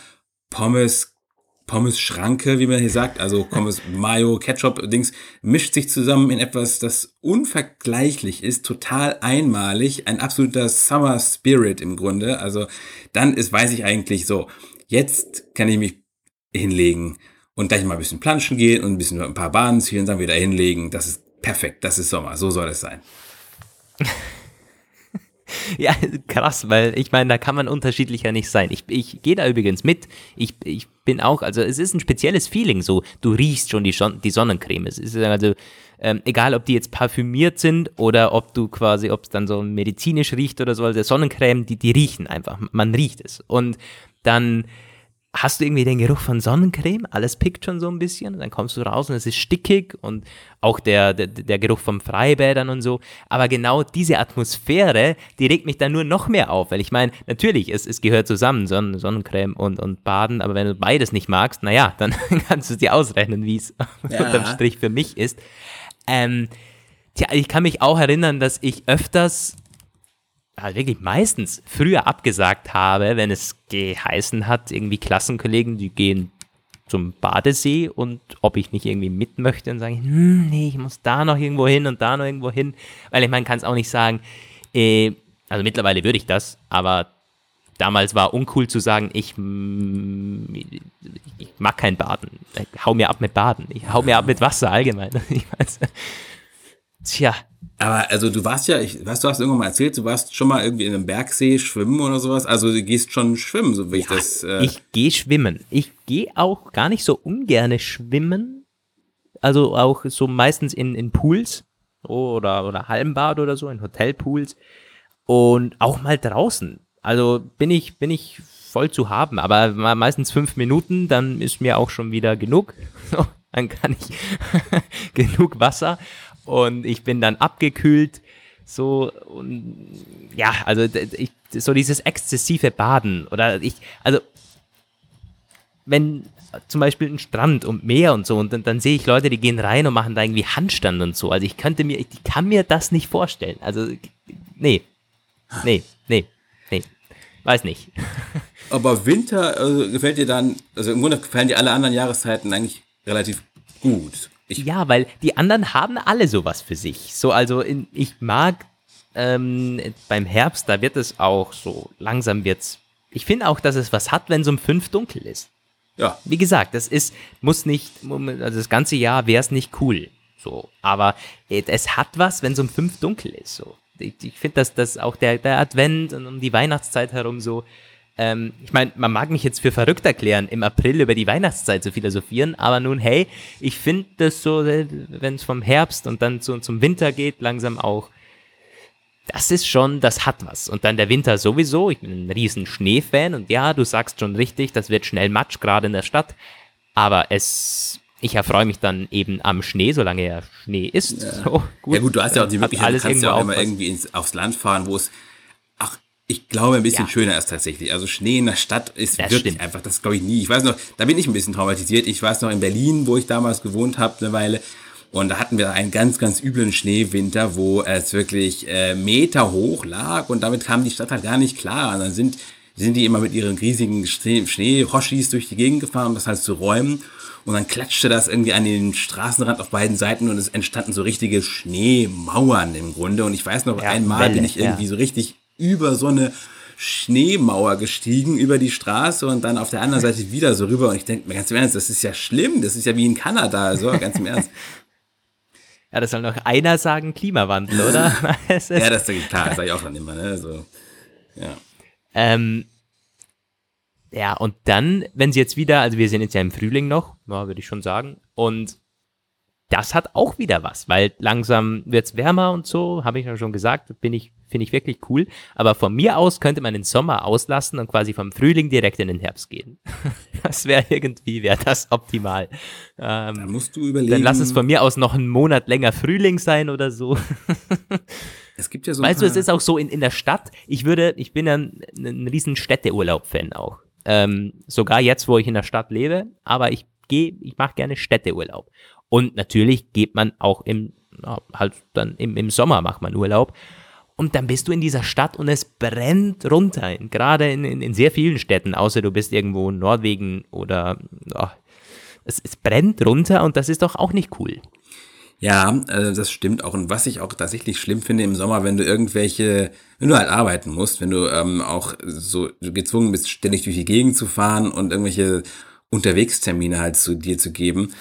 Speaker 1: Pommes, Pommes-Schranke, wie man hier sagt, also Pommes, (laughs) Mayo, Ketchup-Dings, mischt sich zusammen in etwas, das unvergleichlich ist, total einmalig, ein absoluter Summer Spirit im Grunde. Also dann ist, weiß ich eigentlich so, jetzt kann ich mich hinlegen und gleich mal ein bisschen planschen gehen und ein bisschen ein paar Bahnen ziehen, dann wieder hinlegen. Das ist perfekt, das ist Sommer, so soll es sein. (laughs) (laughs)
Speaker 2: ja, krass, weil ich meine, da kann man unterschiedlicher nicht sein. Ich, ich gehe da übrigens mit. Ich, ich bin auch, also es ist ein spezielles Feeling so. Du riechst schon die, die Sonnencreme. Es ist also, ähm, egal ob die jetzt parfümiert sind oder ob du quasi, ob es dann so medizinisch riecht oder so, also Sonnencreme, die, die riechen einfach. Man riecht es. Und dann hast du irgendwie den Geruch von Sonnencreme, alles pickt schon so ein bisschen, dann kommst du raus und es ist stickig und auch der, der, der Geruch vom Freibädern und so. Aber genau diese Atmosphäre, die regt mich dann nur noch mehr auf, weil ich meine, natürlich, es, es gehört zusammen, Sonnen, Sonnencreme und, und Baden, aber wenn du beides nicht magst, naja, dann (laughs) kannst du dir ausrechnen, wie es (laughs) ja. unterm Strich für mich ist. Ähm, tja, ich kann mich auch erinnern, dass ich öfters also wirklich meistens früher abgesagt habe, wenn es geheißen hat, irgendwie Klassenkollegen, die gehen zum Badesee und ob ich nicht irgendwie mit möchte, dann sage ich, hm, nee, ich muss da noch irgendwo hin und da noch irgendwo hin, weil ich meine, kann es auch nicht sagen, äh, also mittlerweile würde ich das, aber damals war uncool zu sagen, ich, mm, ich mag kein Baden, ich hau mir ab mit Baden, ich hau mir ab mit Wasser allgemein. (laughs) Ich weiß,
Speaker 1: tja, aber also du warst ja, ich weiß, du hast irgendwann mal erzählt, du warst schon mal irgendwie in einem Bergsee schwimmen oder sowas. Also du gehst schon schwimmen, so wie ja, ich das.
Speaker 2: Äh ich gehe schwimmen. Ich gehe auch gar nicht so ungerne schwimmen. Also auch so meistens in, in Pools oder, oder Hallenbad oder so, in Hotelpools. Und auch mal draußen. Also bin ich, bin ich voll zu haben, aber meistens fünf Minuten, dann ist mir auch schon wieder genug. (laughs) dann kann ich (laughs) genug Wasser und ich bin dann abgekühlt. So, und ja, also ich, so dieses exzessive Baden oder ich, also wenn zum Beispiel ein Strand und Meer und so und dann, dann sehe ich Leute, die gehen rein und machen da irgendwie Handstand und so. Also ich könnte mir, ich kann mir das nicht vorstellen. Also, nee, nee, nee, nee, weiß nicht. (laughs)
Speaker 1: Aber Winter also gefällt dir dann, also im Grunde gefallen dir alle anderen Jahreszeiten eigentlich relativ gut.
Speaker 2: Ich ja, weil die anderen haben alle sowas für sich. So, also in, ich mag ähm, beim Herbst, da wird es auch so, langsam wird's. Ich finde auch, dass es was hat, wenn es um fünf dunkel ist. Ja. Wie gesagt, das ist, muss nicht, also das ganze Jahr wäre es nicht cool. So, aber es hat was, wenn es um fünf dunkel ist. So. Ich, ich finde, dass das auch der, der Advent und um die Weihnachtszeit herum so, ähm, ich meine, man mag mich jetzt für verrückt erklären, im April über die Weihnachtszeit zu philosophieren, aber nun, hey, ich finde das so, äh, wenn es vom Herbst und dann so zum Winter geht, langsam auch, das ist schon, das hat was. Und dann der Winter sowieso, ich bin ein riesen Schneefan und ja, du sagst schon richtig, das wird schnell Matsch, gerade in der Stadt, aber es, ich erfreue mich dann eben am Schnee, solange er Schnee ist.
Speaker 1: Ja, so, gut. ja gut, du hast ja auch die Möglichkeit, du kannst ja auch immer irgendwie ins, aufs Land fahren, wo es ich glaube, ein bisschen ja. schöner ist tatsächlich. Also Schnee in der Stadt ist das wirklich stimmt. einfach, das glaube ich nie. Ich weiß noch, da bin ich ein bisschen traumatisiert. Ich weiß noch in Berlin, wo ich damals gewohnt habe, eine Weile. Und da hatten wir einen ganz, ganz üblen Schneewinter, wo es wirklich äh, Meter hoch lag und damit kam die Stadt halt gar nicht klar. Und dann sind, sind die immer mit ihren riesigen Schnee-Hoshis durch die Gegend gefahren, um das halt zu räumen. Und dann klatschte das irgendwie an den Straßenrand auf beiden Seiten und es entstanden so richtige Schneemauern im Grunde. Und ich weiß noch, ja, einmal Welle, bin ich irgendwie ja. so richtig über so eine Schneemauer gestiegen über die Straße und dann auf der anderen Seite wieder so rüber. Und ich denke mir ganz im Ernst, das ist ja schlimm. Das ist ja wie in Kanada, so ganz im Ernst. (laughs)
Speaker 2: Ja, das soll noch einer sagen, Klimawandel, oder? (laughs) (laughs)
Speaker 1: ja, das ist klar, das sage ich auch dann immer, ne? So, ja.
Speaker 2: Ähm, ja, und dann, wenn sie jetzt wieder, also wir sind jetzt ja im Frühling noch, ja, würde ich schon sagen, und das hat auch wieder was, weil langsam wird es wärmer und so, habe ich ja schon gesagt, bin ich, finde ich wirklich cool. Aber von mir aus könnte man den Sommer auslassen und quasi vom Frühling direkt in den Herbst gehen. (laughs) das wäre irgendwie, wäre das optimal.
Speaker 1: Ähm, da musst du überlegen.
Speaker 2: Dann lass es von mir aus noch einen Monat länger Frühling sein oder so. (laughs)
Speaker 1: es gibt ja so.
Speaker 2: Weißt du, es ist auch so in, in der Stadt, ich würde, ich bin ein, ein riesen Städteurlaub-Fan auch. Ähm, sogar jetzt, wo ich in der Stadt lebe, aber ich gehe, ich mache gerne Städteurlaub. Und natürlich geht man auch im, halt dann im, im Sommer macht man Urlaub. Und dann bist du in dieser Stadt und es brennt runter. Gerade in, in, in sehr vielen Städten, außer du bist irgendwo in Norwegen oder oh, es, es brennt runter und das ist doch auch nicht cool.
Speaker 1: Ja, äh, das stimmt auch. Und was ich auch tatsächlich schlimm finde im Sommer, wenn du irgendwelche, wenn du halt arbeiten musst, wenn du ähm, auch so gezwungen bist, ständig durch die Gegend zu fahren und irgendwelche Unterwegstermine halt zu dir zu geben.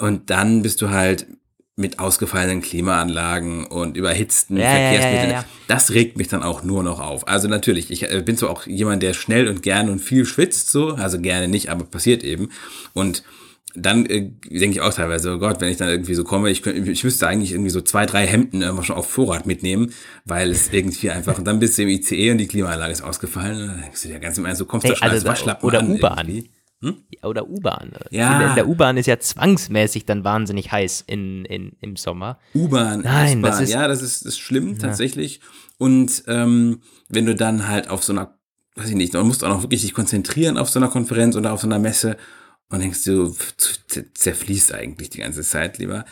Speaker 1: Und dann bist du halt mit ausgefallenen Klimaanlagen und überhitzten
Speaker 2: Ja,
Speaker 1: Verkehrsmitteln.
Speaker 2: ja, ja.
Speaker 1: Das regt mich dann auch nur noch auf. Also natürlich, ich äh, bin zwar auch jemand, der schnell und gern und viel schwitzt, so, also gerne nicht, aber passiert eben. Und dann äh, denke ich auch teilweise, oh Gott, wenn ich dann irgendwie so komme, ich, könnt- ich müsste eigentlich irgendwie so zwei, drei Hemden immer schon auf Vorrat mitnehmen, weil es irgendwie einfach, und dann bist du im ICE und die Klimaanlage ist ausgefallen, und dann denkst du dir ganz im Ernst, du kommst
Speaker 2: Nee,
Speaker 1: da schon
Speaker 2: also
Speaker 1: als Waschlappen
Speaker 2: oder
Speaker 1: an
Speaker 2: U-Bahn. Ja, Oder U-Bahn.
Speaker 1: Ja.
Speaker 2: In der U-Bahn ist ja zwangsmäßig dann wahnsinnig heiß in, in, im Sommer.
Speaker 1: U-Bahn,
Speaker 2: Nein, das ist-
Speaker 1: ja, das ist, ist schlimm tatsächlich. Und ähm, wenn du dann halt auf so einer, weiß ich nicht, du musst auch noch wirklich dich konzentrieren auf so einer Konferenz oder auf so einer Messe und denkst du, zerfließt eigentlich die ganze Zeit lieber.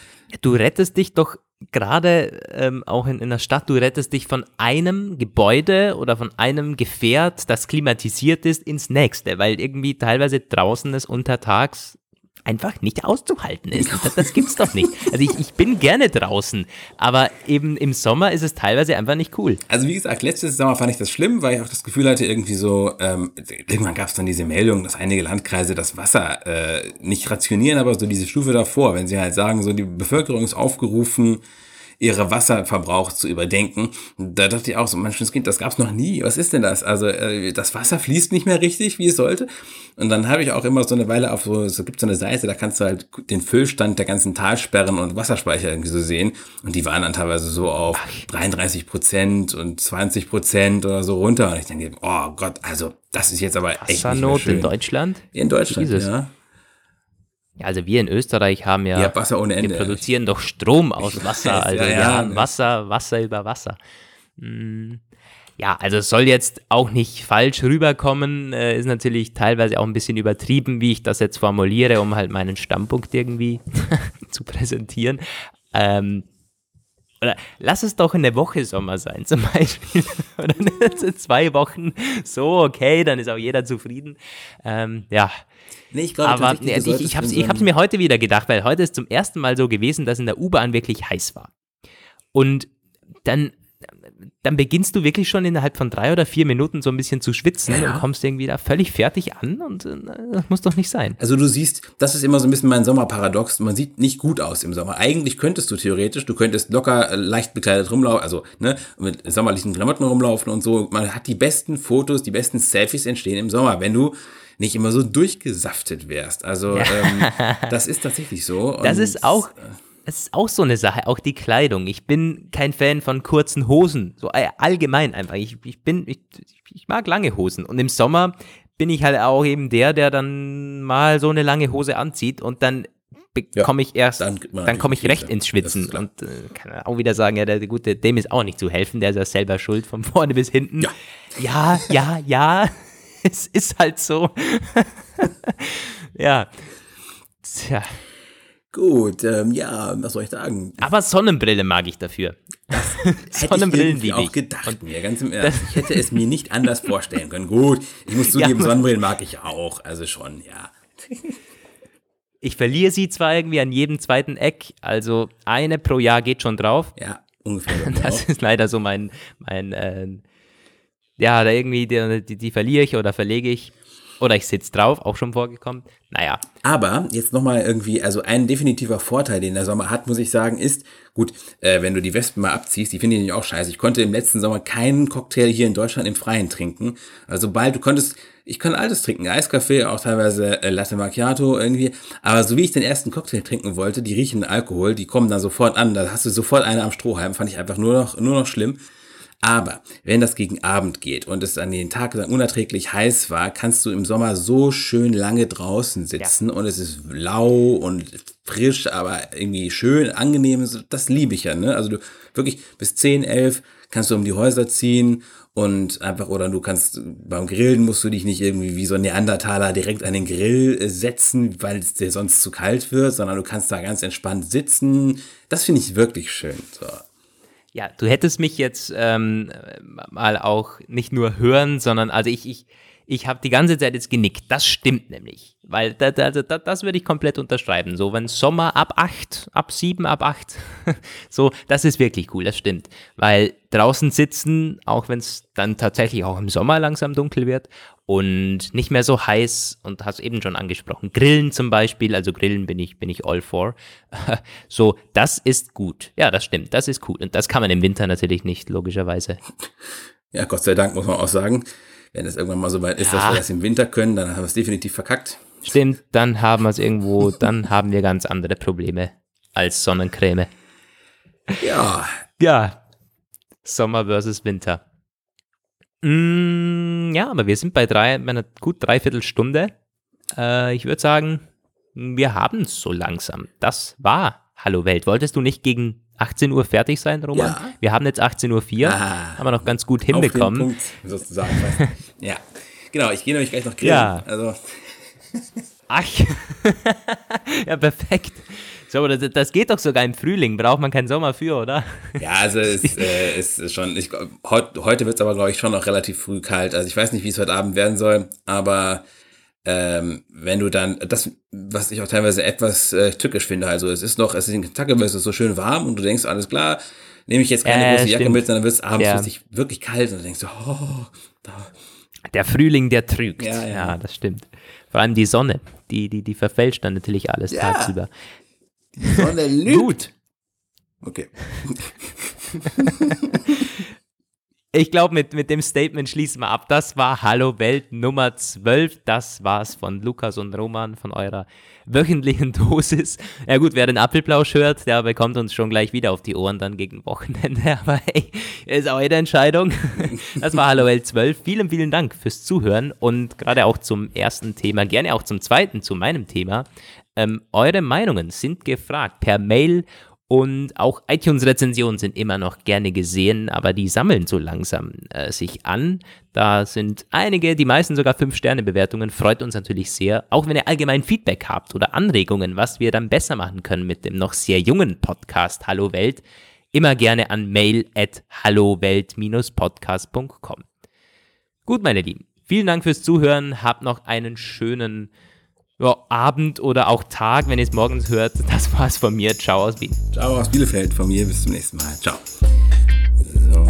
Speaker 2: Du rettest dich doch gerade ähm, auch in, in der Stadt, du rettest dich von einem Gebäude oder von einem Gefährt, das klimatisiert ist, ins nächste, weil irgendwie teilweise draußen es untertags einfach nicht auszuhalten ist. Das, das gibt's doch nicht. Also ich, ich bin gerne draußen, aber eben im Sommer ist es teilweise einfach nicht cool.
Speaker 1: Also wie gesagt, letztes Sommer fand ich das schlimm, weil ich auch das Gefühl hatte, irgendwie so, ähm, irgendwann gab es dann diese Meldung, dass einige Landkreise das Wasser äh, nicht rationieren, aber so diese Stufe davor, wenn sie halt sagen, so die Bevölkerung ist aufgerufen, ihre Wasserverbrauch zu überdenken. Da dachte ich auch so, mein schönes Kind, das gab's noch nie. Was ist denn das? Also äh, das Wasser fließt nicht mehr richtig, wie es sollte. Und dann habe ich auch immer so eine Weile auf so, es gibt so eine Seite, da kannst du halt den Füllstand der ganzen Talsperren und Wasserspeicher irgendwie so sehen. Und die waren dann teilweise so auf 33 Prozent und 20 Prozent oder so runter. Und ich denke, oh Gott, also das ist jetzt aber echt nicht mehr
Speaker 2: Wassernot
Speaker 1: schön.
Speaker 2: in Deutschland?
Speaker 1: In Deutschland,
Speaker 2: Jesus.
Speaker 1: ja.
Speaker 2: Ja, also wir in Österreich haben ja,
Speaker 1: habt Wasser ohne
Speaker 2: wir
Speaker 1: Ende.
Speaker 2: produzieren doch Strom aus Wasser. Also
Speaker 1: ja,
Speaker 2: wir
Speaker 1: ja.
Speaker 2: haben Wasser, Wasser über Wasser. Mm, Ja, also es soll jetzt auch nicht falsch rüberkommen, äh, ist natürlich teilweise auch ein bisschen übertrieben, wie ich das jetzt formuliere, um halt meinen Standpunkt irgendwie (laughs) zu präsentieren. Ähm, oder lass es doch eine Woche Sommer sein, zum (laughs) Beispiel. Oder zwei Wochen. So, okay, dann ist auch jeder zufrieden. Ähm, ja,
Speaker 1: Nee, ich glaube
Speaker 2: aber nee, ich, ich habe es
Speaker 1: in
Speaker 2: mir heute wieder gedacht, weil heute ist zum ersten Mal so gewesen, dass in der U-Bahn wirklich heiß war. Und dann, dann beginnst du wirklich schon innerhalb von drei oder vier Minuten so ein bisschen zu schwitzen
Speaker 1: Ja, ja.
Speaker 2: und kommst irgendwie da völlig fertig an und äh, das muss doch nicht sein.
Speaker 1: Also du siehst, das ist immer so ein bisschen mein Sommerparadox. Man sieht nicht gut aus im Sommer. Eigentlich könntest du theoretisch, du könntest locker äh, leicht bekleidet rumlaufen, also ne, mit sommerlichen Klamotten rumlaufen und so. Man hat die besten Fotos, die besten Selfies entstehen im Sommer, wenn du nicht immer so durchgesaftet wärst. Also ähm, (laughs) das ist tatsächlich so.
Speaker 2: Das ist auch, das ist auch so eine Sache, auch die Kleidung. Ich bin kein Fan von kurzen Hosen, so äh, allgemein einfach. Ich, ich bin, ich, ich mag lange Hosen und im Sommer bin ich halt auch eben der, der dann mal so eine lange Hose anzieht und dann komme ich erst,
Speaker 1: dann
Speaker 2: dann, komme ich recht ins Schwitzen und äh, kann auch wieder sagen, ja, der gute, dem ist auch nicht zu helfen, der ist ja selber schuld, von (laughs) vorne bis hinten.
Speaker 1: Ja.
Speaker 2: ja, ja, ja. (laughs) es ist halt so. (laughs) ja. Tja.
Speaker 1: Gut, ähm, ja, was soll ich sagen?
Speaker 2: Aber Sonnenbrille mag ich dafür. (laughs)
Speaker 1: Hätte ich
Speaker 2: Sonnenbrillen
Speaker 1: irgendwie
Speaker 2: liebe
Speaker 1: auch
Speaker 2: ich.
Speaker 1: gedacht mir, ganz im Ernst. Ich hätte es mir nicht anders vorstellen können. Gut, ich muss (laughs)
Speaker 2: Ja,
Speaker 1: zugeben,
Speaker 2: aber-
Speaker 1: Sonnenbrillen mag ich auch, also schon, ja. (laughs)
Speaker 2: Ich verliere sie zwar irgendwie an jedem zweiten Eck, also eine pro Jahr geht schon drauf.
Speaker 1: Ja, ungefähr.
Speaker 2: Das
Speaker 1: auch.
Speaker 2: ist leider so mein, mein äh, ja, da irgendwie, die, die, die verliere ich oder verlege ich. Oder ich sitze drauf, auch schon vorgekommen. Naja,
Speaker 1: Aber jetzt nochmal irgendwie, also ein definitiver Vorteil, den der Sommer hat, muss ich sagen, ist, gut, äh, wenn du die Wespen mal abziehst, die finde ich auch scheiße. Ich konnte im letzten Sommer keinen Cocktail hier in Deutschland im Freien trinken. Also sobald du konntest, ich kann alles trinken, Eiskaffee, auch teilweise äh, Latte Macchiato irgendwie. Aber so wie ich den ersten Cocktail trinken wollte, die riechen Alkohol, die kommen dann sofort an, da hast du sofort eine am Strohhalm, fand ich einfach nur noch, nur noch schlimm. Aber wenn das gegen Abend geht und es an den Tag dann unerträglich heiß war, kannst du im Sommer so schön lange draußen sitzen und es ist lau und frisch, aber irgendwie schön, angenehm. Das liebe ich ja, ne? Also du wirklich bis 10, 11 kannst du um die Häuser ziehen und einfach, oder du kannst beim Grillen musst du dich nicht irgendwie wie so ein Neandertaler direkt an den Grill äh, setzen, weil es dir sonst zu kalt wird, sondern du kannst da ganz entspannt sitzen. Das finde ich wirklich schön. So.
Speaker 2: Ja, du hättest mich jetzt ähm, mal auch nicht nur hören, sondern also ich, ich, Ich habe die ganze Zeit jetzt genickt. Das stimmt nämlich. Weil da, da, da, das würde ich komplett unterschreiben. So, wenn Sommer ab 8, ab 7, ab 8, (laughs) so, das ist wirklich cool, das stimmt. Weil draußen sitzen, auch wenn es dann tatsächlich auch im Sommer langsam dunkel wird und nicht mehr so heiß und hast eben schon angesprochen, Grillen zum Beispiel, also Grillen bin ich, bin ich all for. (laughs) so, das ist gut. Ja, das stimmt, das ist cool. Und das kann man im Winter natürlich nicht, logischerweise.
Speaker 1: Ja, Gott sei Dank muss man auch sagen wenn es irgendwann mal so weit ist, ja. dass wir das im Winter können, dann haben wir es definitiv verkackt.
Speaker 2: Stimmt, dann haben wir es irgendwo, dann haben wir ganz andere Probleme als Sonnencreme.
Speaker 1: Ja.
Speaker 2: Ja. Sommer versus Winter. Mm, ja, aber wir sind bei drei, einer gut dreiviertel Stunde. Äh, ich würde sagen, wir haben es so langsam. Das war Hallo Welt. Wolltest du nicht gegen 18 Uhr fertig sein, Roman. Ja. Wir haben jetzt 18.04 Uhr, ah, haben wir noch ganz gut hinbekommen.
Speaker 1: Auf den Punkt, sozusagen. (laughs) ja, genau, ich gehe nämlich gleich noch grillen. Ja. Also.
Speaker 2: Ach, (laughs) ja, perfekt. So, das, das, geht doch sogar im Frühling, braucht man keinen Sommer für, oder?
Speaker 1: Ja, also es (laughs) äh, ist schon, ich, heut, heute wird es aber, glaube ich, schon noch relativ früh kalt. Also ich weiß nicht, wie es heute Abend werden soll, aber ähm, wenn du dann, das, was ich auch teilweise etwas äh, tückisch finde, also es ist noch, es ist in Kentucky, es ist so schön warm und du denkst, alles klar, nehme ich jetzt keine äh, große Jacke stimmt. mit, sondern wird es abends ja. richtig, wirklich kalt und du denkst so, oh,
Speaker 2: da. Der Frühling, der trügt. Ja, ja. ja, das stimmt. Vor allem die Sonne, die, die, die verfälscht dann natürlich alles ja. tagsüber.
Speaker 1: Die Sonne lügt.
Speaker 2: Gut.
Speaker 1: Okay. (laughs)
Speaker 2: Ich glaube, mit, mit dem Statement schließen wir ab. Das war Hallo Welt Nummer 12. Das war's von Lukas und Roman von eurer wöchentlichen (laughs) Dosis. Ja gut, wer den Apfelplausch hört, der bekommt uns schon gleich wieder auf die Ohren dann gegen Wochenende. (laughs) Aber hey, ist eure Entscheidung. (laughs) Das war Hallo Welt 12. Vielen, vielen Dank fürs Zuhören und gerade auch zum ersten Thema, gerne auch zum zweiten, zu meinem Thema. Ähm, eure Meinungen sind gefragt per Mail und auch iTunes-Rezensionen sind immer noch gerne gesehen, aber die sammeln so langsam äh, sich an. Da sind einige, die meisten sogar 5-Sterne-Bewertungen. Freut uns natürlich sehr. Auch wenn ihr allgemein Feedback habt oder Anregungen, was wir dann besser machen können mit dem noch sehr jungen Podcast Hallo Welt, immer gerne an mail at hallowelt-podcast.com. Gut, meine Lieben. Vielen Dank fürs Zuhören. Habt noch einen schönen ja, Abend oder auch Tag, wenn ihr es morgens hört. Das war's von mir. Ciao aus Wien.
Speaker 1: Ciao aus Bielefeld von mir. Bis zum nächsten Mal. Ciao. So.